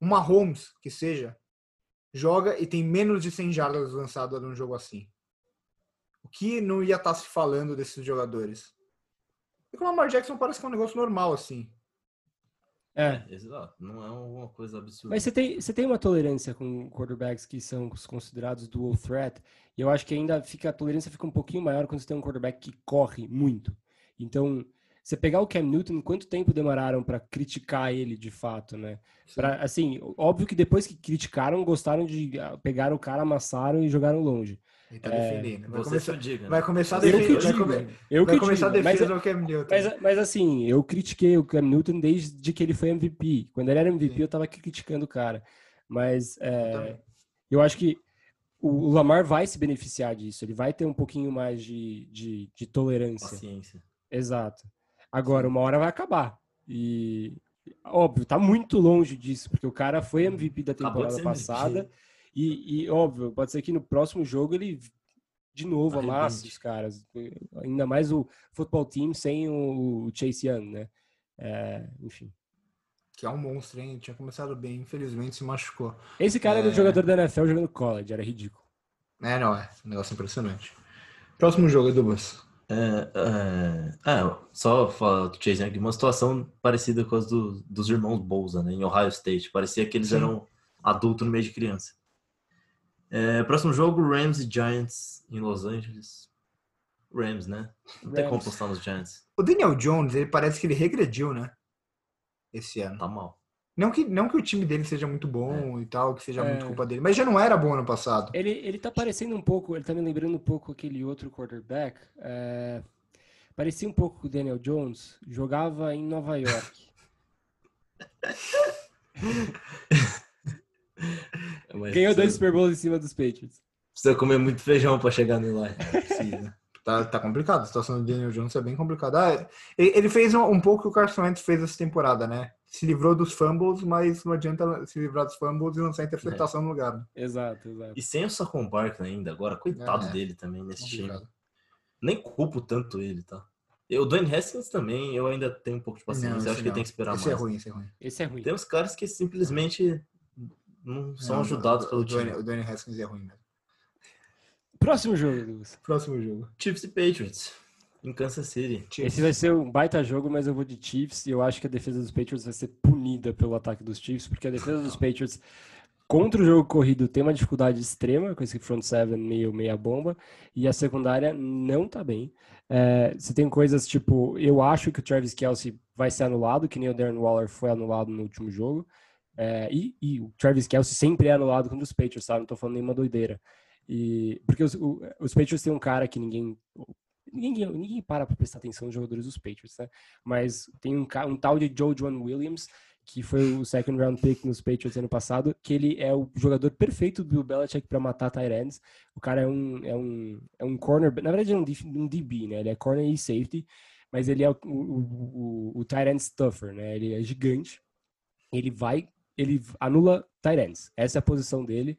Um Mahomes, que seja, joga e tem menos de 100 jardas lançadas num jogo assim. O que não ia estar se falando desses jogadores? E com o Lamar Jackson parece que é um negócio normal, assim. É. Exato, não é uma coisa absurda. Mas você tem, você tem uma tolerância com quarterbacks que são considerados dual threat, e eu acho que ainda fica a tolerância fica um pouquinho maior quando você tem um quarterback que corre muito. Então, você pegar o Cam Newton, quanto tempo demoraram para criticar ele de fato, né? Pra, assim, óbvio que depois que criticaram, gostaram de ah, pegar o cara, amassaram e jogaram longe. Ele tá É, defendendo. Vai Você começar, diga, né? vai começar a Eu que defender. Vai, digo, come- Eu vai que começar a digo, mas- defesa do Cam Newton. Mas, mas assim, eu critiquei o Cam Newton desde que ele foi MVP. Quando ele era MVP, Sim. eu tava criticando o cara. Mas é, também. eu acho que o Lamar vai se beneficiar disso. Ele vai ter um pouquinho mais de, de, de tolerância. Paciência. Exato. Agora, uma hora vai acabar. E, óbvio, tá muito longe disso, porque o cara foi MVP da temporada ser MVP. E, e, óbvio, pode ser que no próximo jogo ele de novo amasse os caras. Ainda mais o futebol team sem o, Chase Young, né? É, enfim. Que é um monstro, hein? Tinha começado bem, infelizmente se machucou. Esse cara era É. um jogador da NFL jogando college, era ridículo. É, não, é. Um negócio impressionante. Próximo jogo, Edubas. É, é, é, só falar do Chase Young, uma situação parecida com as do- dos irmãos Bolsa, né, em Ohio State. Parecia que eles Sim. eram adultos no meio de criança. É, próximo jogo, Rams e Giants em Los Angeles. Rams, né? Não tem como postar nos Giants. O Daniel Jones, ele parece que ele regrediu, né? Esse ano. Tá mal. Não que, não que o time dele seja muito bom e tal, que seja É. muito culpa dele, mas já não era bom ano passado. Ele, ele tá parecendo um pouco, ele tá me lembrando um pouco aquele outro quarterback. é, parecia um pouco com o Daniel Jones, jogava em Nova York. Mas Ganhou dois Super Bowls em cima dos Patriots. precisa comer muito feijão pra chegar no lá. Precisa. Tá, tá complicado, a situação do Daniel Jones é bem complicada. Ah, ele, fez um, um pouco o que o Carson Wentz fez essa temporada, né? Se livrou dos fumbles, mas não adianta se livrar dos fumbles e lançar interceptação no lugar. né? Exato, exato. E sem o Saquon Barkley ainda agora, coitado É. dele também nesse time. Complicado. Nem culpo tanto ele, tá? Eu, o Dwayne Haskins também, eu ainda tenho um pouco de paciência. Não, eu esse acho que não. tem que esperar Esse mais. é ruim, esse é ruim. Esse é ruim. Tem uns caras que simplesmente não são Não, ajudados o, pelo time. o Dwayne Haskins é ruim mesmo. Próximo jogo, Douglas. Próximo jogo. Chiefs e Patriots em Kansas City. Esse vai ser um baita jogo, mas eu vou de Chiefs e eu acho que a defesa dos Patriots vai ser punida pelo ataque dos Chiefs, porque a defesa dos Patriots contra o jogo corrido tem uma dificuldade extrema com esse front seven meio meia bomba e a secundária não tá bem. É, você tem coisas tipo, eu acho que o Travis Kelsey vai ser anulado, que nem o Darren Waller foi anulado no último jogo. É, e, e o Travis Kelsey sempre é anulado contra os Patriots, tá? Não tô falando nenhuma doideira. E, porque os, o- os Patriots têm um cara que ninguém ninguém, ninguém para pra prestar atenção nos jogadores dos Patriots, né? Mas tem um, um tal de Joe John Williams, que foi o second round pick nos Patriots ano passado, que ele é o jogador perfeito do Belichick para matar ends. O cara é um, é um, é um corner, na verdade é um, um DB, né? Ele é corner e safety, mas ele é o, o, o, o end stuffer, né? Ele é gigante. Ele vai, ele anula tight ends. Essa é a posição dele.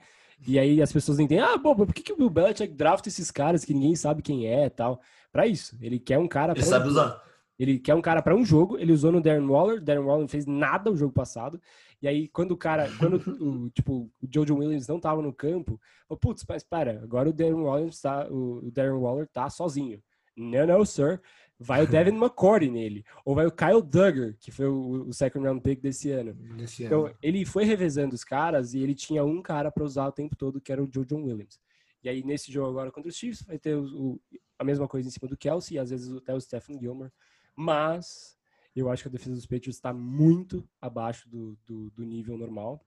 E aí as pessoas entendem, ah, bom, por que, que o Bill Belichick drafta esses caras que ninguém sabe quem é e tal? Pra isso. Ele quer um cara Ele pra sabe um- usar. ele quer um cara para um jogo, ele usou no Darren Waller, Darren Waller não fez nada o jogo passado. E aí, quando o cara, quando o, tipo, o Jojo Williams não tava no campo, falou, putz, mas para, agora o Darren Waller tá, o o Darren Waller tá sozinho. Não, não, sir. Vai o Devin McCourty nele, ou vai o Kyle Duggar, que foi o, o second round pick desse ano. Desse Então, ano. ele foi revezando os caras e ele tinha um cara para usar o tempo todo, que era o Joe John Williams. E aí, nesse jogo agora contra os Chiefs, vai ter o, o- a mesma coisa em cima do Kelsey, e às vezes até o Stephen Gilmore. Mas eu acho que a defesa dos Patriots está muito abaixo do, do, do nível normal.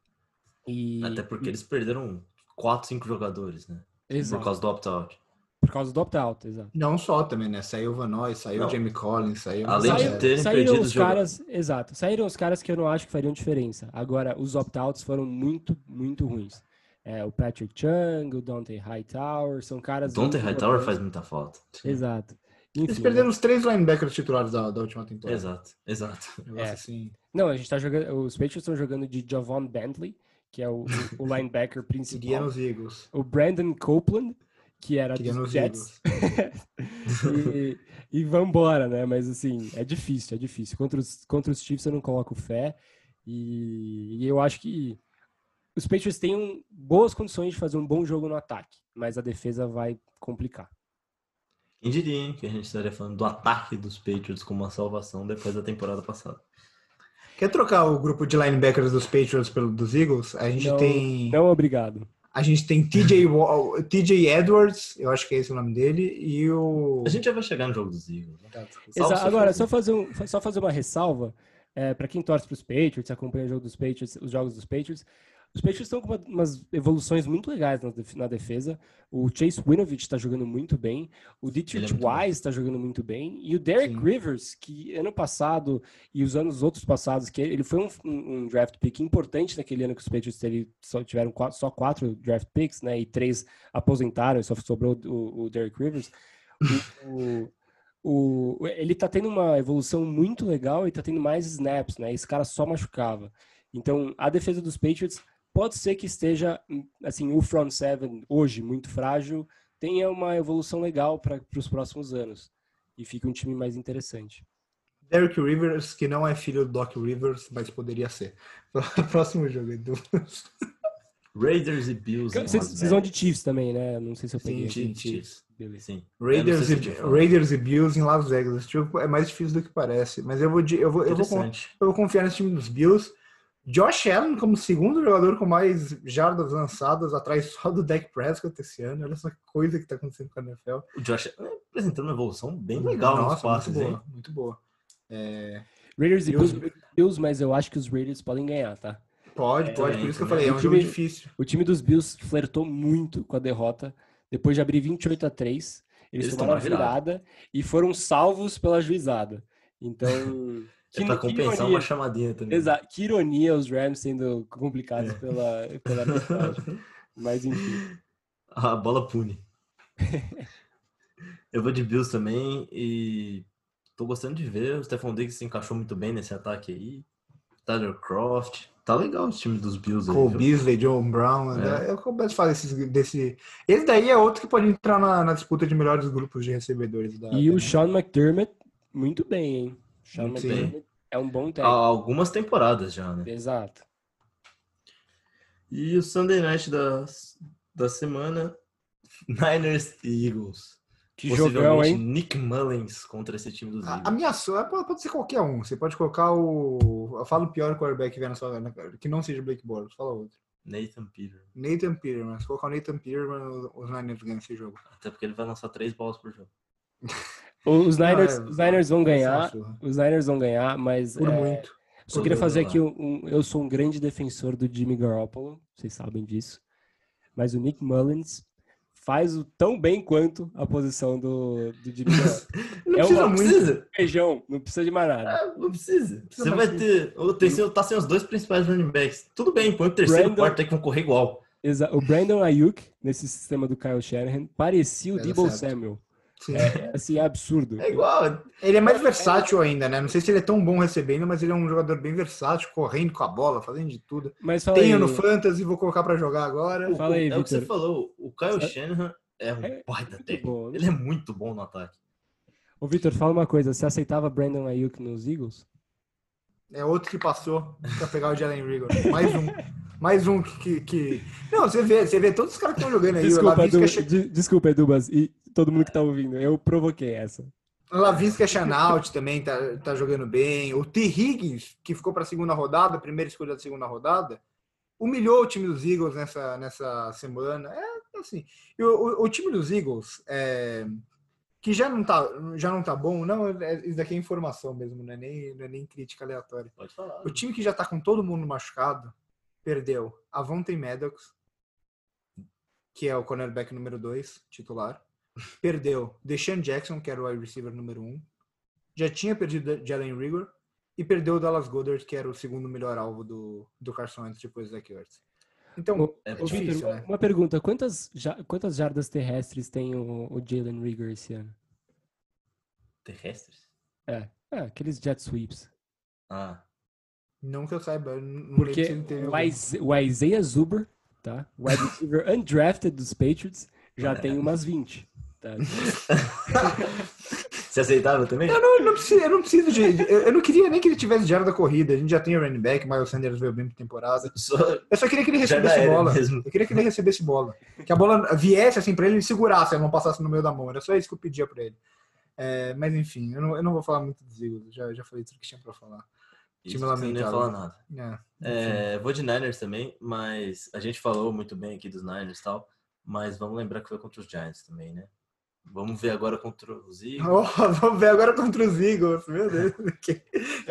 E, Até porque eles perderam 4, 5 jogadores, né? Exato. Por causa do opt-out. Por causa do opt-out, exato. Não só também, né? Saiu o Van Noy, saiu Não. o Jamie Collins, saiu... Além de Saiu- terem saíram perdido os os caras, exato, saíram os caras que eu não acho que fariam diferença. Agora, os opt-outs foram muito, muito ruins. É, o Patrick Chung, o Dante Hightower, são caras. Dante Hightower faz muita falta. Exato. Eles Enfim, perderam os três linebackers titulares da, da última temporada. Exato, exato. Negócio É. assim. Não, a gente tá jogando. Os Patriots estão jogando de Javon Bentley, que é o, o linebacker principal. nos Eagles. O Brandon Copeland, que era Queria dos Jets. E, e vambora, né? Mas assim, é difícil, é difícil. Contra os, contra os Chiefs eu não coloco fé. E, e eu acho que os Patriots têm um- boas condições de fazer um bom jogo no ataque, mas a defesa vai complicar. Quem diria, hein, que a gente estaria falando do ataque dos Patriots como uma salvação depois da temporada passada. Quer trocar o grupo de linebackers dos Patriots pelo dos Eagles? A gente Não, tem. Não, obrigado. A gente tem TJ, TJ Edwards, eu acho que é esse o nome dele, e o. A gente já vai chegar no jogo dos Eagles. Né? Agora, só fazer, um, só fazer uma ressalva. para quem torce para os Patriots, acompanha o jogo dos Patriots, os jogos dos Patriots, os Patriots estão com uma- umas evoluções muito legais na, def- na defesa. O Chase Winovich está jogando muito bem, o é Dietrich bom. Wise está jogando muito bem, e o Derek Sim. Rivers, que ano passado e os anos outros passados, que ele foi um, um- draft pick importante naquele ano que os Patriots teve, só tiveram quatro, só quatro draft picks, né, e três aposentaram, e só sobrou o, o Derek Rivers. O- o, o- ele tá tendo uma evolução muito legal e tá tendo mais snaps, né? Esse cara só machucava. Então, a defesa dos Patriots pode ser que esteja, hum, assim, o front seven hoje muito frágil, tenha uma evolução legal para os próximos anos e fique um time mais interessante. Derek Rivers, que não é filho do Doc Rivers, mas poderia ser. Próximo jogo, Edu. Raiders e Bills. Vocês vão de. Chiefs também, né? Não sei se eu peguei. sim. Chiefs. Beleza. Sim. Raiders, sei e. Raiders e Bills em Las Vegas. Esse jogo é mais difícil do que parece. Mas eu vou, de- eu vou, eu vou, eu vou confiar nesse time dos Bills. Josh Allen como segundo jogador com mais jardas lançadas, atrás só do Dak Prescott esse ano. Olha só que coisa que tá acontecendo com a NFL. O Josh é, apresentando uma evolução bem legal nos Nossa, passes, muito hein? boa, muito boa. É, Raiders e e os- Bills, Bills, mas eu acho que os Raiders podem ganhar, tá? pode, É, pode, por isso que eu também. falei, é um O jogo time- difícil. O time dos Bills flertou muito com a derrota. Depois de abrir 28 a 3, eles, Eles tomaram a virada e foram salvos pela juizada. Então, que, É pra que compensar ironia, uma chamadinha também. Exato, que ironia os Rams sendo complicados É. pela, pela arbitragem. Mas enfim. A bola pune. Eu vou de Bills também e tô gostando de ver. O Stephon Diggs se encaixou muito bem nesse ataque aí. Tyler Croft. Tá legal o time dos Bills aí. Cole viu? Beasley, John Brown, É. né? eu começo a falar desses, desse. Esse daí é outro que pode entrar na, na disputa de melhores grupos de recebedores da. E o Sean McDermott, muito bem, hein? Muito McDermott é um bom Há técnico. algumas temporadas já, né? Exato. E o Sunday Night da, da semana, Niners e Eagles. Que jogão, hein? Nick Mullins contra esse time dos Eagles. minha só pode, ser qualquer um. Você pode colocar o. Eu falo o pior quarterback que vier na sua. que não seja Blake Bortles. Fala outro. Nathan Peter. Nathan Peterman. Se colocar o Nathan Peterman, os- os Niners ganham esse jogo. Até porque ele vai lançar três bolas por jogo. Os Niners, Não, é- os Niners vão ganhar. Os Niners vão ganhar, mas Por é, muito. Só queria fazer aqui um, um- Eu sou um grande defensor do Jimmy Garoppolo, vocês sabem disso. Mas o Nick Mullins faz o tão bem quanto a posição do, do Jimmy Garoppolo. Não É precisa, uma- não precisa. Feijão, não precisa de mais nada. Ah, não precisa. Você Não, vai mas- ter. O terceiro tá sem os dois principais running backs. Tudo bem, põe o terceiro e o Brandon- quarto aí que vão correr igual. Exa- O Brandon Ayuk, nesse sistema do Kyle Shanahan, parecia o Debo. Samuel. É, assim, é absurdo. É igual. Ele é mais versátil ainda, né? Não sei se ele é tão bom recebendo, mas ele é um jogador bem versátil, correndo com a bola, fazendo de tudo. Mas fala Tenho aí, no Fantasy, vou colocar pra jogar agora. Fala aí, é o que você falou. O Kyle É- Shanahan é um é baita muito técnico. bom, né? Ele é muito bom no ataque. Ô, Vitor, fala uma coisa. Você aceitava Brandon Ayuk nos Eagles? É outro que passou pra pegar o Jalen Rigor. Mais um. Mais um que. que... Não, você vê, você vê todos os caras que estão jogando aí. Desculpa, Edu, che- de- desculpa, Edubas, e todo mundo que tá ouvindo. Eu provoquei essa. Lavisca Chanaut também tá, tá jogando bem. O T. Higgins, que ficou para a segunda rodada, primeira escolha da segunda rodada, humilhou o time dos Eagles nessa, nessa semana. É assim. E o, o, o time dos Eagles, é, que já não, tá, já não tá bom, não, é, isso daqui é informação mesmo, não é nem, não é nem crítica aleatória. Pode falar. O time que já tá com todo mundo machucado perdeu a Vontae Maddox, que é o cornerback número 2, titular. Perdeu Deshaun Jackson, que era o wide receiver número 1. Um. Já tinha perdido Jalen Rigor. E perdeu o Dallas Goddard, que era o segundo melhor alvo do, do Carson Wentz depois do Zach Ertz. Então, é difícil, Victor, né? Uma pergunta: quantas, ja- quantas jardas terrestres tem o, o Jalen Rigor esse ano? Terrestres? É, é, aqueles jet sweeps. Ah. Não que eu saiba. Não Porque teve o, o Isaiah Zuber, tá? O wide receiver undrafted dos Patriots, já tem umas 20. Tá? Você aceitava também? Eu não, eu não preciso, eu não preciso de. Eu eu não queria nem que ele tivesse diário da corrida. A gente já tem o running back, Miles Sanders veio bem pra temporada. Só Eu só queria que ele recebesse bola. mesmo. Eu queria que ele recebesse bola. Que a bola viesse assim pra ele e segurasse, ela não passasse no meio da mão. Era só isso que eu pedia pra ele. É, mas enfim, eu não, eu não vou falar muito dos Eagles. Já, já falei tudo que tinha pra falar. Isso, Time não falar nada. É. É, vou de Niners também, mas a gente falou muito bem aqui dos Niners e tal, mas vamos lembrar que foi contra os Giants também, né? Vamos ver agora contra os Eagles. Oh, vamos ver agora contra os Eagles. Meu Deus. Que,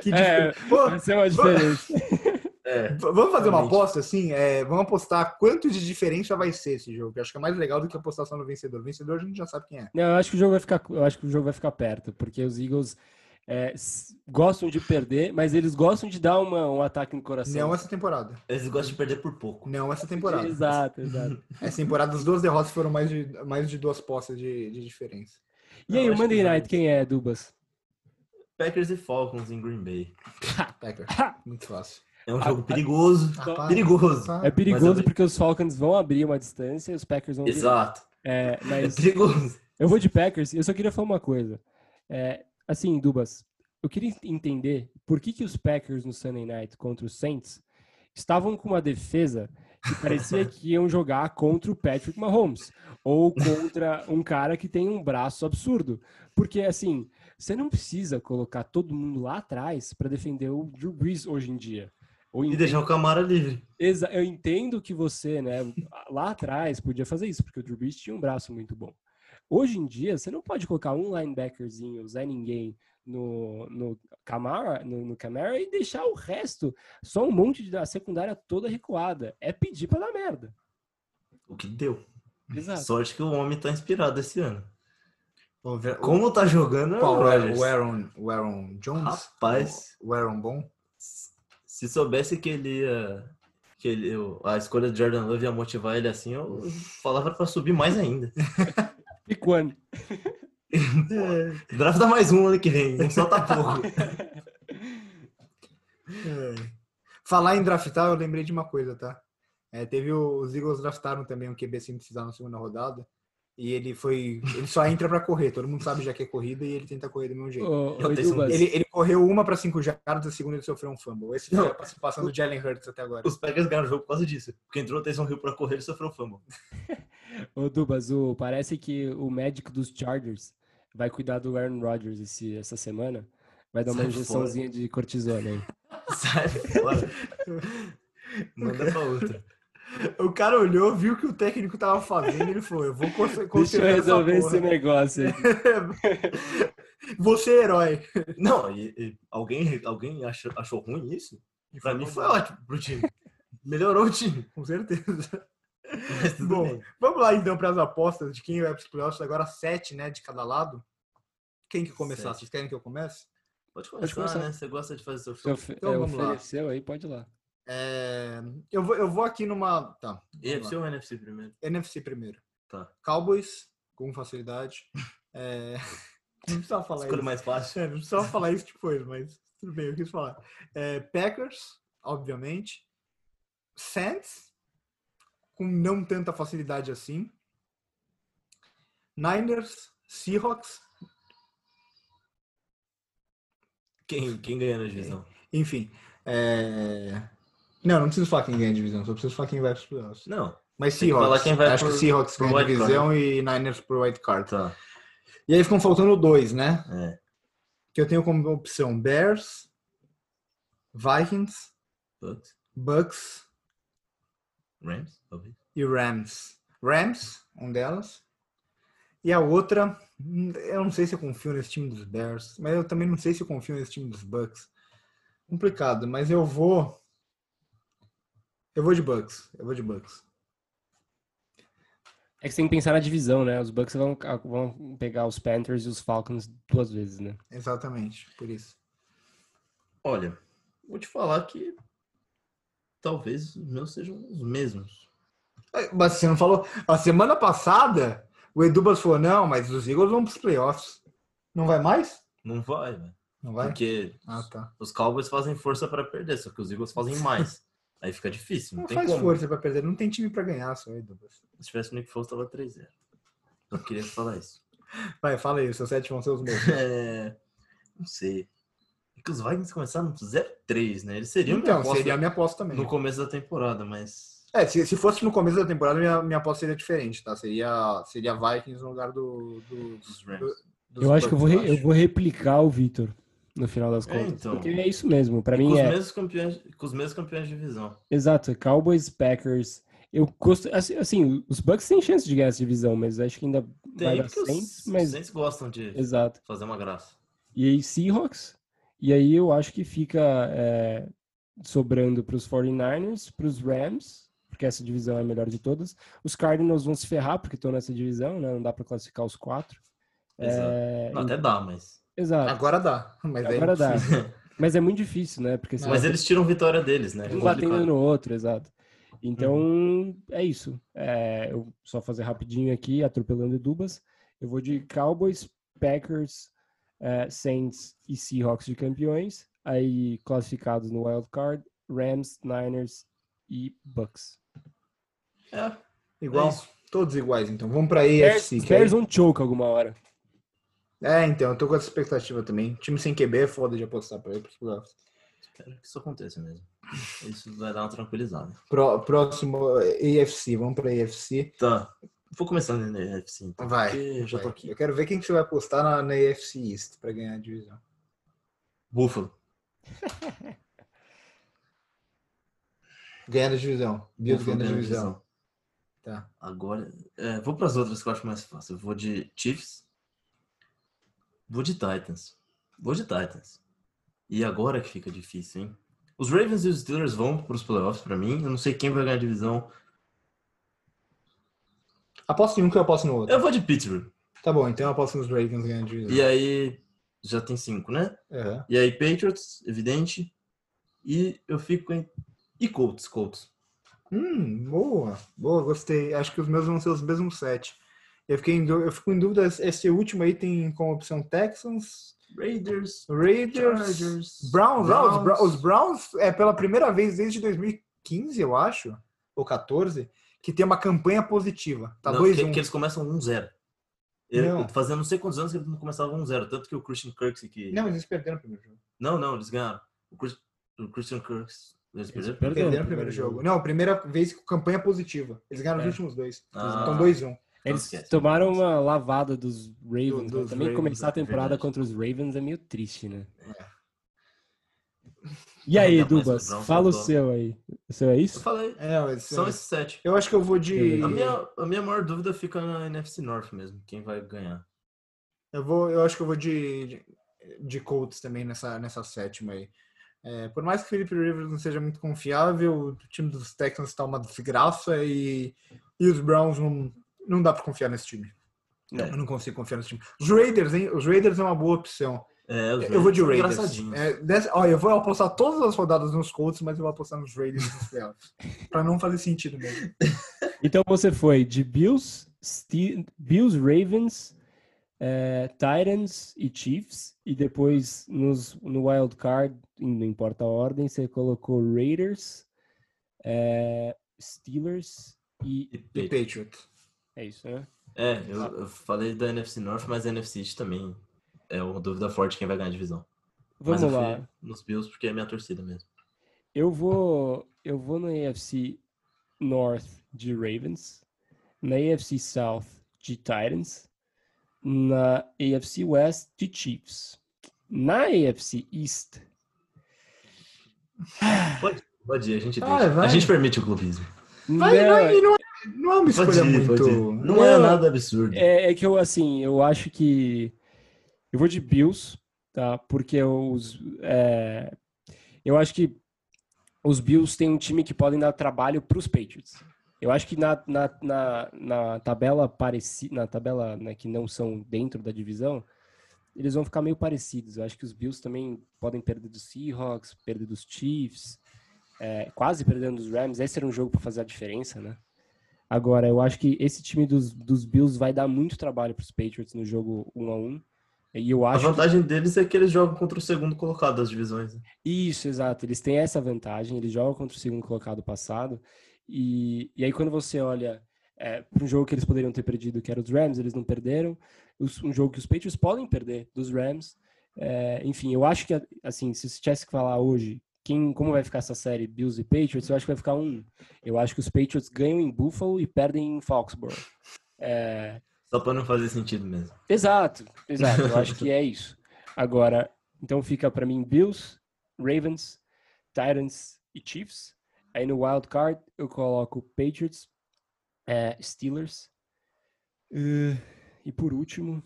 que É. Pô, Vai ser uma diferença. É, vamos fazer uma realmente. aposta assim? É, vamos apostar quanto de diferença vai ser esse jogo. que eu acho que é mais legal do que apostar só no vencedor. O vencedor a gente já sabe quem é. Não, eu acho que o jogo vai ficar, eu acho que o jogo vai ficar perto, porque os Eagles é, gostam de perder, mas eles gostam de dar uma, um ataque no coração. Não essa temporada. eles gostam de perder por pouco. Não essa temporada. Exato, exato. Essa temporada, as duas derrotas foram mais de, mais de duas postas de, de diferença. E aí, o Monday que Night, quem é, Dubas? Packers e Falcons em Green Bay. Packers. Muito fácil. É um Ah, jogo ah, perigoso. Para, perigoso. É perigoso eu- porque os Falcons vão abrir uma distância e os Packers vão abrir. Exato. É, É mas perigoso. eu vou de Packers e eu só queria falar uma coisa. É, assim, Dubas, eu queria entender por que, que os Packers no Sunday Night contra os Saints estavam com uma defesa que parecia que iam jogar contra o Patrick Mahomes ou contra um cara que tem um braço absurdo. Porque, assim, você não precisa colocar todo mundo lá atrás para defender o Drew Brees hoje em dia. Ou E deixar o Camara livre. Exa- eu entendo que você, né, lá atrás podia fazer isso, porque o Drew Brees tinha um braço muito bom. Hoje em dia, você não pode colocar um linebackerzinho, Zé Ninguém, no, no, Camara, no, no Camara e deixar o resto, só um monte de da secundária toda recuada. É pedir pra dar merda. O que deu. Exato. Sorte que o homem tá inspirado esse ano. Vamos ver- Como tá jogando, é Qual? o Aaron, o Aaron Jones? Rapaz. O o Aaron Bom? Se soubesse que ele ia. Que ele, a escolha do Jordan Love ia motivar ele assim, eu falava pra subir mais ainda. Pick one. Drafta mais um ano que vem, não só tá pouco. Falar em draftar, eu lembrei de uma coisa, tá? É, teve o- os Eagles draftaram também um QB sem precisar na segunda rodada. E ele foi. Ele só entra pra correr. Todo mundo sabe já que é corrida e ele tenta correr do mesmo jeito. Um- Dubas, Ele, ele correu uma pra cinco jardas, a segunda ele sofreu um fumble. Esse foi a participação do Jalen Hurts até agora. Os Packers ganharam o jogo por causa disso. Porque entrou o Taysom Hill pra correr e sofreu fumble. ô, Dubas, o- parece que o médico dos Chargers vai cuidar do Aaron Rodgers esse, essa semana. Vai dar uma Sai injeçãozinha de cortisona aí. Sai fora. Manda pra outra. O cara olhou, viu o que o técnico tava fazendo e ele falou: Eu vou essa resolver esse negócio aí. Você é herói. Não, e, e alguém, alguém achou, achou ruim isso? Pra mim foi ótimo pro time. Melhorou o time. Com certeza. Bom, bem. vamos lá então para as apostas de quem vai para os playoffs. Agora sete, né, de cada lado. Quem que começar? Sete. Vocês querem que eu comece? Pode começar, começar. né? Você gosta de fazer seu Se show. ofe- Então vamos lá. ofereceu aí, pode ir lá. É, eu, vou, eu vou aqui numa. Tá. EFC lá. ou NFC primeiro? NFC primeiro. Tá. Cowboys, com facilidade. É, Não precisava falar Escolha isso. mais fácil. É, não precisava falar isso depois, mas tudo bem, eu quis falar. É, Packers, obviamente. Saints, com não tanta facilidade assim. Niners, Seahawks, Quem, quem ganha na divisão? enfim. é, Não, não preciso falar quem ganha a divisão, só preciso falar quem vai para os playoffs. Não. Mas Seahawks, quem vai acho por- que Seahawks ganha a divisão e Niners por white card. Tá. E aí ficam faltando dois, né? É. Que eu tenho como opção Bears, Vikings, Bucks. Bucks Rams, talvez. e Rams. Rams, um delas. E a outra, hum, eu não sei se eu confio nesse time dos Bears, mas eu também não sei se eu confio nesse time dos Bucks. Complicado, mas eu vou. Eu vou de Bucks. Eu vou de Bucks. É que você tem que pensar na divisão, né? Os Bucks vão, vão pegar os Panthers e os Falcons duas vezes, né? Exatamente, por isso. Olha, vou te falar que talvez os meus sejam os mesmos. Mas você não falou. A semana passada, o Edubas falou: não, mas os Eagles vão para os playoffs. Não vai mais? Não vai, velho. Não vai? Porque Ah, tá. os Cowboys fazem força para perder, só que os Eagles fazem mais. Aí fica difícil, não, Não tem faz como. força para perder. Não tem time para ganhar, só Edubas. Se tivesse o Nick Foles, tava 3-0. Só queria falar isso. Vai, fala aí, seus sete vão ser os meus. É, não sei. É que os Vikings começaram no 0-3, né? Eles seriam minha Então, aposta seria a minha aposta também. no começo da temporada, mas. É, se, se fosse no começo da temporada, minha, minha aposta seria diferente, tá? Seria, seria Vikings no lugar do, do- Os Rams. do- dos Eu acho que eu vou, re- eu vou replicar o Vitor no final das É, contas. então. Porque é isso mesmo. Pra com, mim os é. mesmos campeões, com os mesmos campeões de divisão. Exato, Cowboys, Packers. Eu gosto. Assim, assim, os Bucks têm chance de ganhar essa divisão, mas acho que ainda vai Tem, dar porque Saints, os mas. Saints gostam de Exato. fazer uma graça. E aí, Seahawks. E aí eu acho que fica é, sobrando para os 49ers, para os Rams, porque essa divisão é a melhor de todas. Os Cardinals vão se ferrar porque estão nessa divisão, né? Não dá para classificar os quatro. Exato. É, Não, até dá, mas. Exato. Agora dá, mas é Agora dá. impossível. Mas é muito difícil, né? Porque Mas eles tiram vitória deles, né? um batendo no outro, exato. Então, é isso. É, eu só fazer rapidinho aqui, atropelando Dubas. Eu vou de Cowboys, Packers, eh, Saints e Seahawks de campeões. Aí, classificados no Wild Card, Rams, Niners e Bucks. É, Igual, É todos iguais, então. Vamos pra AFC. Bears vão choke alguma hora. É, então, eu tô com essa expectativa também. Time sem QB é foda de apostar pra playoffs. espero que isso aconteça mesmo. Isso vai dar uma tranquilizada. Pró- Próximo, AFC. Vamos pra AFC. Tá. Vou começar na NFC, então. Vai. Já tô aqui. Eu quero ver quem que você vai apostar na, na AFC East pra ganhar a divisão. Buffalo. Ganhando a divisão. Bills ganhando a ganha a divisão. Tá. Agora, é, vou para as outras que eu acho mais fácil. Eu vou de Chiefs. Vou de Titans. Vou de Titans. E agora que fica difícil, hein? Os Ravens e os Steelers vão para os playoffs para mim. Eu não sei quem vai ganhar a divisão. Aposto em um que eu aposto no outro. Eu vou de Pittsburgh. Tá bom, então eu aposto nos Ravens ganhando a divisão. E aí já tem cinco, né? Aham. E aí Patriots, evidente. E eu fico em e Colts, Colts. Hum, boa. Boa, gostei. Acho que os meus vão ser os mesmos sete. Eu, fiquei em eu fico em dúvida, esse último aí tem como opção Texans, Raiders, Raiders, Chargers, Browns. Ah, os, Bra- Browns. os Browns é pela primeira vez desde 2015, eu acho, ou 14, que tem uma campanha positiva. Tá Não, 2 que, 1 que eles começam 1-0. Ele- Não. Fazendo não sei quantos anos que eles não começavam 1-0. Tanto que o Christian Kirksey que. Não, eles perderam o primeiro jogo. Não, não, eles ganharam. O, Chris- o Christian Kirksey. Eles perderam? perderam. Perderam o primeiro jogo. Não, primeira vez com campanha positiva. Eles ganharam É. os últimos dois. Ah. Então 2 1 Eles esquece. tomaram uma lavada dos Ravens. Do- né? dos Também Ravens, começar a é temporada verdade. contra os Ravens é meio triste, né? É. E aí, mais Dubas, fala o seu aí. O seu é Eu isso? falei. É, São esses sete. eu acho que eu vou de. A minha, a minha maior dúvida fica na NFC North mesmo. Quem vai ganhar? Eu vou, eu acho que eu vou de, de, de Colts também nessa, nessa sétima aí. É, por mais que o Felipe Rivers não seja muito confiável, o time dos Texans está uma desgraça e, e os Browns não, não dá para confiar nesse time. É. Eu não consigo confiar nesse time. Os Raiders, hein? Os Raiders é uma boa opção. É, os Eu vou de Raiders. É, dessa, olha, eu vou apostar todas as rodadas nos Colts, mas eu vou apostar nos Raiders nos playoffs. para não fazer sentido mesmo. Então você foi de Bills, Ste- Bills, Ravens, eh, Titans e Chiefs, e depois nos, no Wild Card, não importa a ordem, você colocou Raiders, eh, Steelers e E Patriots. Patriots. é isso, né? É, eu, eu falei da NFC North, mas a NFC East também é uma dúvida forte quem vai ganhar a divisão. Vamos mas eu lá. fui nos Bills porque é minha torcida mesmo. Eu vou, eu vou na AFC North de Ravens, na AFC South de Titans, na AFC West de Chiefs. Na AFC East. Pode, pode ir, a gente Vai, vai. A gente permite o clubismo. Vai, Não, não, é- não, é- não é uma escolha ir, muito. Não, é Não. nada absurdo. É, é que eu, assim, eu acho que. Eu vou de Bills, tá? Porque os. é, eu acho que os Bills têm um time que podem dar trabalho para os Patriots. Eu acho que na, na, na, na tabela parecida, na tabela né, que não são dentro da divisão, eles vão ficar meio parecidos. Eu acho que os Bills também podem perder dos Seahawks, perder dos Chiefs, é, quase perdendo dos Rams. Esse era um jogo para fazer a diferença, né? Agora, eu acho que esse time dos, dos Bills vai dar muito trabalho para os Patriots no jogo 1 a 1 E eu A acho que- vantagem deles é que eles jogam contra o segundo colocado das divisões. né? Isso, exato. Eles têm essa vantagem, eles jogam contra o segundo colocado passado. E, e aí, quando você olha para um jogo que eles poderiam ter perdido, que era os Rams, eles não perderam. Os- Um jogo que os Patriots podem perder dos Rams. É, enfim, eu acho que, assim, se você tivesse que falar hoje quem, como vai ficar essa série Bills e Patriots, eu acho que vai ficar um. Eu acho que os Patriots ganham em Buffalo e perdem em Foxborough. É, Só pra não fazer sentido mesmo. Exato, exato. Eu acho que é isso. Agora, então fica para mim Bills, Ravens, Titans e Chiefs. Aí no wild card eu coloco Patriots, eh, Steelers. Eh, e por último,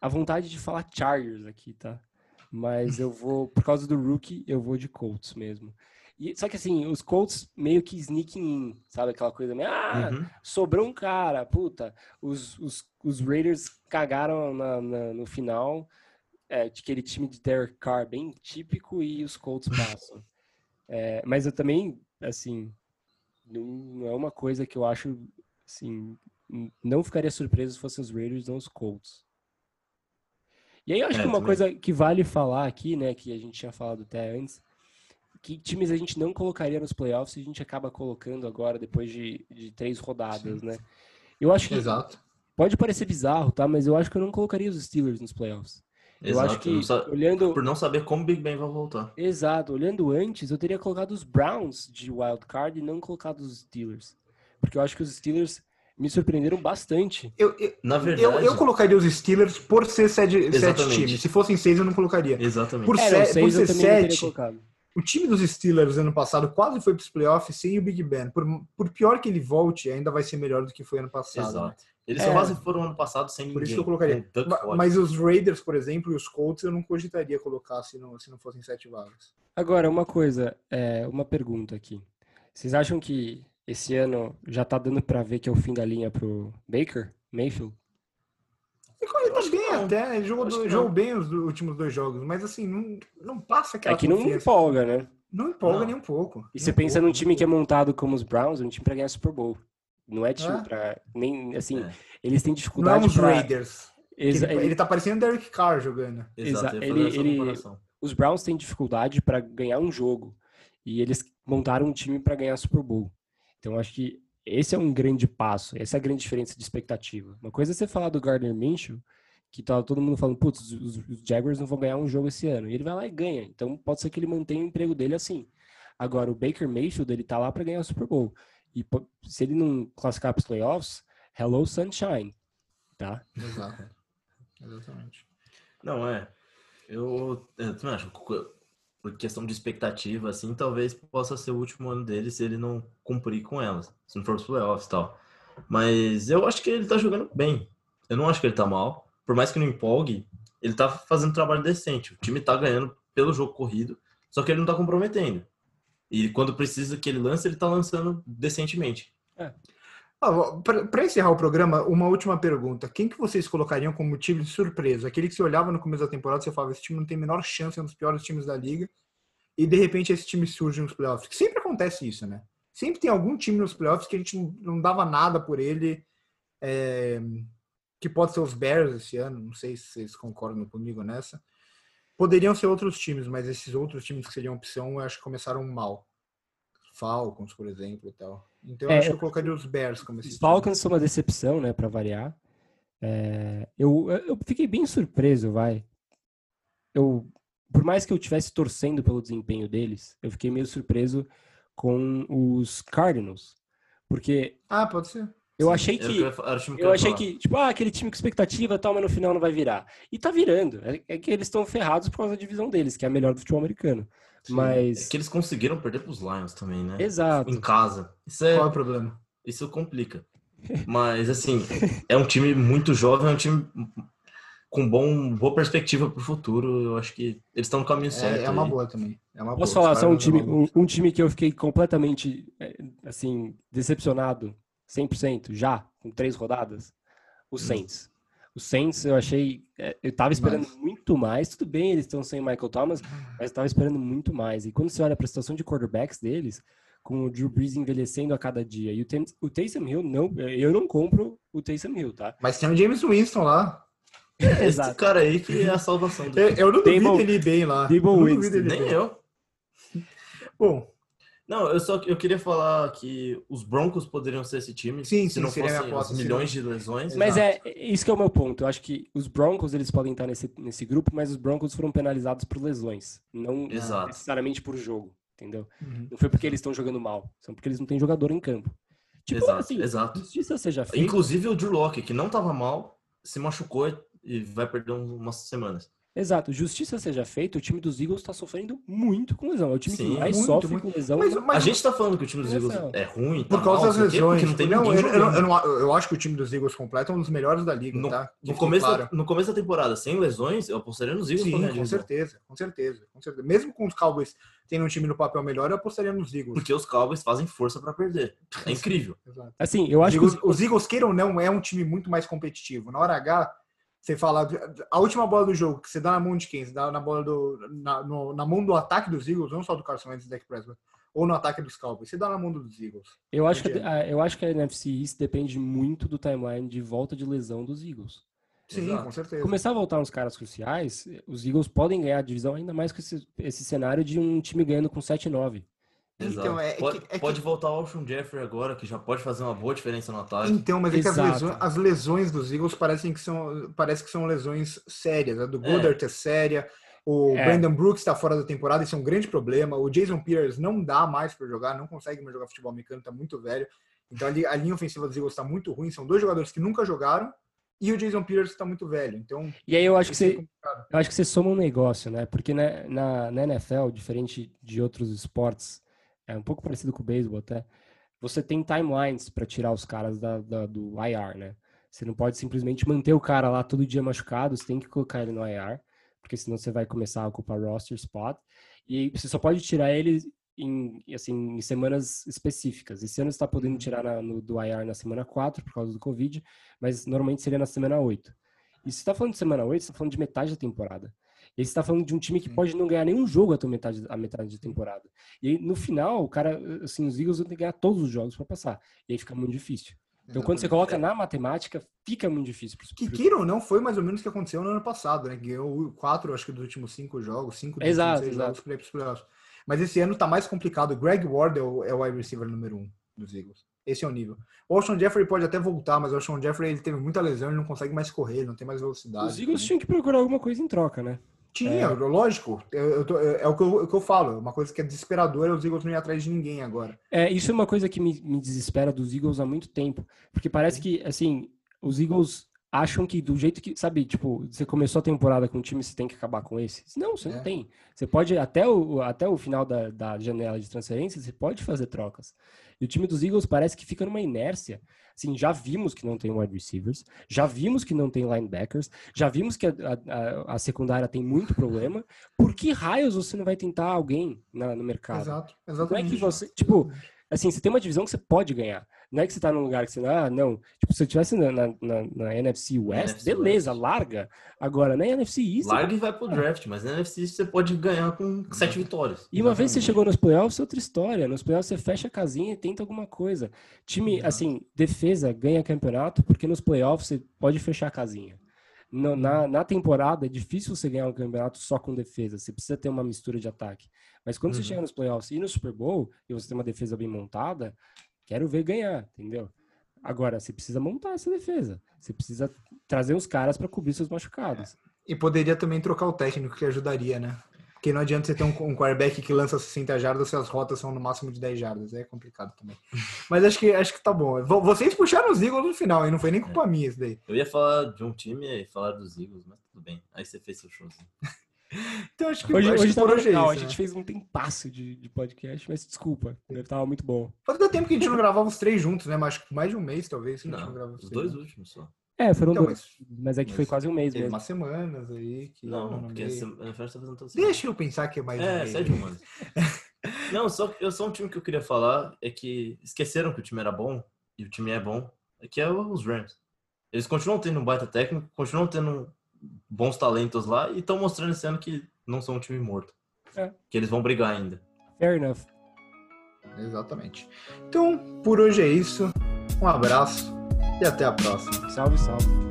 a vontade de falar Chargers aqui, tá? Mas eu vou, por causa do rookie, eu vou de Colts mesmo. E, só que assim, os Colts meio que sneaking in, sabe? Aquela coisa meio, ah, Uhum. sobrou um cara, puta, os, os, os Raiders cagaram na- na- no final, é, de aquele time de Derek Carr bem típico e os Colts passam. É, mas eu também, assim, não, é uma coisa que eu acho, assim, não ficaria surpreso se fossem os Raiders, não os Colts. E aí eu acho É, que uma também. coisa que vale falar aqui, né, que a gente tinha falado até antes, que times a gente não colocaria nos playoffs e a gente acaba colocando agora depois de, de três rodadas, né? Eu acho que Exato. pode parecer bizarro, tá? Mas eu acho que eu não colocaria os Steelers nos playoffs. Eu Exato. acho que não sa- olhando Por não saber como o Big Ben vai voltar. Exato, olhando antes, eu teria colocado os Browns de wild card e não colocado os Steelers. Porque eu acho que os Steelers me surpreenderam bastante. Eu, eu, Na verdade. eu, eu colocaria os Steelers por ser sete, sete times. Se fossem seis, eu não colocaria. Exatamente. Por, É, se- por seis eu ser sete, o time dos Steelers ano passado quase foi para os playoffs sem o Big Ben. Por, por pior que ele volte, ainda vai ser melhor do que foi ano passado. né? Exato. Eles É. só quase foram ano passado sem Por ninguém. isso que eu colocaria. com o Duck Ma- Hodges. Mas os Raiders, por exemplo, e os Colts, eu não cogitaria colocar se não, se não fossem sete vagas. Agora, uma coisa, é, uma pergunta aqui. Vocês acham que esse ano já tá dando pra ver que é o fim da linha pro Baker, Mayfield? Ele tá bem até, ele jogou, do- jogou bem os últimos dois jogos, mas assim, não, não passa aquela É que não confiança. empolga, né? Não empolga Não. nem um pouco. E você um pensa pouco, num time que é montado como os Browns, é um time pra ganhar Super Bowl. Não é time É. pra. Nem, assim, É. eles têm Não é dificuldade uns pra. Raiders. Exa- Ele, ele- tá parecendo o Derek Carr jogando. Exato, Exa- ele- ele- os Browns têm dificuldade para ganhar um jogo e eles montaram um time para ganhar Super Bowl. Então acho que esse é um grande passo, essa é a grande diferença de expectativa. Uma coisa é você falar do Gardner Minshew, que tá todo mundo falando, putz, os, os Jaguars não vão ganhar um jogo esse ano. E ele vai lá e ganha. Então pode ser que ele mantenha o emprego dele assim. Agora o Baker Mayfield, ele tá lá para ganhar o Super Bowl. E se ele não classificar para os playoffs, hello sunshine, tá? Exato. Exatamente. Não, é. Eu, eu também acho. Por questão de expectativa, assim, talvez possa ser o último ano dele se ele não cumprir com elas. Se não for os playoffs e tal. Mas eu acho que ele tá jogando bem. Eu não acho que ele tá mal. Por mais que não empolgue, ele tá fazendo um trabalho decente. O time tá ganhando pelo jogo corrido, só que ele não tá comprometendo. E quando precisa que ele lance, ele tá lançando decentemente. Para encerrar o programa, uma última pergunta. Quem que vocês colocariam como time de surpresa? Aquele que você olhava no começo da temporada e você falava, esse time não tem a menor chance, é um dos piores times da liga. E de repente esse time surge nos playoffs. Que sempre acontece isso, né? Sempre tem algum time nos playoffs que a gente não, não dava nada por ele. é, que pode ser os Bears esse ano, não sei se vocês concordam comigo nessa. Poderiam ser outros times, mas esses outros times que seriam opção, eu acho que começaram mal. Falcons, por exemplo, e tal. Então eu É, acho que eu colocaria os Bears como esse Os. Falcons são uma decepção, né, para variar. É, eu, eu fiquei bem surpreso, vai. Eu, por mais que eu estivesse torcendo pelo desempenho deles, eu fiquei meio surpreso com os Cardinals, porque Ah, pode ser. Eu Sim, achei que. eu Eu achei falar. que, tipo, ah, aquele time com expectativa tal, mas no final não vai virar. E tá virando. É, é que eles estão ferrados por causa da divisão deles, que é a melhor do futebol americano. Sim, Mas. É que eles conseguiram perder pros Lions também, né? Exato. Em casa. Isso, é, Qual é o problema? isso complica. Mas, assim, é um time muito jovem, é um time com bom, boa perspectiva pro futuro. Eu acho que eles estão no caminho certo. É, é uma aí. boa também. É uma Posso boa. falar só um é time, boa. um, um time que eu fiquei completamente, é, assim, decepcionado, 100%, já, com três rodadas? O Saints. O Saints, eu achei, é, eu tava esperando Demais. muito mais. Tudo bem, eles estão sem Michael Thomas, mas eu tava esperando muito mais. E quando você olha a situação de quarterbacks deles, com o Drew Brees envelhecendo a cada dia, e o, Tem- o Taysom Hill, não, eu não compro o Taysom Hill, tá? Mas tem o James Winston lá. Esse Exato. cara aí que é a salvação do Eu, eu não duvido Damon- ele bem lá. Damon Eu Winston. Nem eu. Bom, Não, eu só eu queria falar que os Broncos poderiam ser esse time Sim, se sim, não fossem aposta, seria- milhões de lesões. Mas Exato. é isso que é o meu ponto. Eu acho que os Broncos eles podem estar nesse, nesse grupo, mas os Broncos foram penalizados por lesões, não Exato. necessariamente por jogo, entendeu? uhum. Não foi porque eles estão jogando mal, são porque eles não têm jogador em campo. Tipo Exato, assim, exato. justiça seja feita. Inclusive o Drew Locke, que não tava mal, se machucou e vai perder um- umas semanas. Exato, justiça seja feita. O time dos Eagles está sofrendo muito com lesão. É o time Sim, que mais muito, sofre muito. com lesão. Mas, mas a gente tá falando que o time dos Essa- Eagles é ruim, tá por causa mal, das lesões. porque não tem não, eu, eu, eu, acho que o time dos Eagles completo é um dos melhores da liga, No, tá? Que no começo, claro. da, no começo da temporada, sem lesões, eu apostaria nos Eagles Sim, com divisão. certeza, com certeza, com certeza. Mesmo com os Cowboys tendo um time no papel melhor, eu apostaria nos Eagles. Porque os Cowboys fazem força pra perder. É incrível. Exato. Assim, eu Os acho que Eagles, os- os Eagles, queiram ou não, é um time muito mais competitivo. Na hora H, você fala, a última bola do jogo, que você dá na mão de quem? Você dá na bola do. Na, no- na mão do ataque dos Eagles, não só do Carson Wentz e do Dak Prescott, ou no ataque dos Cowboys. Você dá na mão dos Eagles. eu acho que a, eu acho que a NFC East depende muito do timeline de volta de lesão dos Eagles. Sim, Exato. com certeza. Começar a voltar uns caras cruciais, os Eagles podem ganhar a divisão ainda mais com esse, esse cenário de um time ganhando com 7-9. Então, Exato. é- é pode, que- é que- pode voltar o Alshon Jeffrey agora, que já pode fazer uma boa diferença no ataque. Então, mas é que as lesões, as lesões dos Eagles parecem que são, parece que são lesões sérias. A do Goddard é, séria. O É. Brandon Brooks está fora da temporada, isso é um grande problema. O Jason Pierce não dá mais para jogar, não consegue mais jogar futebol americano, está muito velho. Então a li- a linha ofensiva dos Eagles está muito ruim. São dois jogadores que nunca jogaram e o Jason Pierce está muito velho. Então, E aí eu acho que é você, eu acho que você soma um negócio, né? Porque na, na, na NFL, diferente de outros esportes, é um pouco parecido com o beisebol até, você tem timelines para tirar os caras da, da- do IR, né? Você não pode simplesmente manter o cara lá todo dia machucado, você tem que colocar ele no IR, porque senão você vai começar a ocupar roster spot. E você só pode tirar ele em, assim, em semanas específicas. Esse ano você está podendo tirar na- no, do IR na semana 4 por causa do Covid, mas normalmente seria na semana 8. E se você está falando de semana 8, você está falando de metade da temporada. E aí você está falando de um time que pode não ganhar nenhum jogo até a metade, a metade da temporada. E aí, no final, o cara, assim, os Eagles vão ter que ganhar todos os jogos para passar. E aí fica muito difícil. Então, quando você coloca na matemática, fica muito difícil. Pro, Que pro- queira ou não, foi mais ou menos o que aconteceu no ano passado, né? Ganhou quatro, acho que dos últimos cinco jogos, cinco dos Exato, últimos exato. jogos para ir pros playoffs. Mas esse ano tá mais complicado. Greg Ward é o, é o wide receiver número um dos Eagles. Esse é o nível. O Alshon Jeffrey pode até voltar, mas o Alshon Jeffrey ele teve muita lesão, ele não consegue mais correr, ele não tem mais velocidade. Os Eagles né? tinham que procurar alguma coisa em troca, né? Tinha, lógico. Eu, eu tô- é o que eu, o que eu falo. Uma coisa que é desesperadora é os Eagles não ir atrás de ninguém agora. É, isso é uma coisa que me, me desespera dos Eagles há muito tempo. Porque parece que, assim, os Eagles acham que do jeito que, sabe, tipo, você começou a temporada com um time, você tem que acabar com esse. Não, você É. não tem. Você pode, até o, até o final da, da janela de transferência, você pode fazer trocas. E o time dos Eagles parece que fica numa inércia. Assim, já vimos que não tem wide receivers, já vimos que não tem linebackers, já vimos que a, a- a secundária tem muito problema. Por que raios você não vai tentar alguém na- no mercado? Exato, Não é exatamente. que você, tipo, assim, você tem uma divisão que você pode ganhar. Não é que você tá num lugar que você, ah, não. Tipo, se você tivesse na, na, na- na NFC West, NFC beleza, West. larga. Agora, na NFC East. Larga e vai pro draft, mas na NFC você pode ganhar com sete vitórias. E uma vez que você Exatamente. chegou nos playoffs, é outra história. Nos playoffs você fecha a casinha e tenta alguma coisa. Time, Exato. assim, defesa ganha campeonato porque nos playoffs você pode fechar a casinha. Na, na temporada é difícil você ganhar um campeonato só com defesa. Você precisa ter uma mistura de ataque. Mas quando você Uhum. chega nos playoffs e no Super Bowl e você tem uma defesa bem montada, quero ver ganhar, entendeu? Agora, você precisa montar essa defesa. Você precisa trazer os caras para cobrir seus machucados. E poderia também trocar o técnico, que ajudaria, né? Porque não adianta você ter um, um quarterback que lança 60 jardas se as rotas são no máximo de 10 jardas. É complicado também. Mas acho que, acho que tá bom. Vocês puxaram os Eagles no final, e não foi nem culpa é. minha isso daí. Eu ia falar de um time e falar dos Eagles, mas tudo bem. Aí você fez seu showzinho. então acho que hoje, acho hoje que hoje legal. É isso, a gente né? fez um tempasso de, de podcast, mas desculpa, tava muito bom. Faz tempo que a gente não gravava os três juntos, né? Mas mais de um mês, talvez, que não, a gente não gravava os, os dois juntos. últimos só. É, foram então, dois. Mas, mas é que mas foi quase um mês mesmo. umas semanas aí. Que não, não porque a NFL tá fazendo Deixa eu pensar que é mais É, um sete semanas. não, só, eu, só um time que eu queria falar é que esqueceram que o time era bom, e o time é bom, é que é os Rams. Eles continuam tendo um baita técnico, continuam tendo bons talentos lá e estão mostrando esse ano que não são um time morto. É. Que eles vão brigar ainda. Fair enough. Exatamente. Então, por hoje é isso. Um abraço e até a próxima. Salve, salve.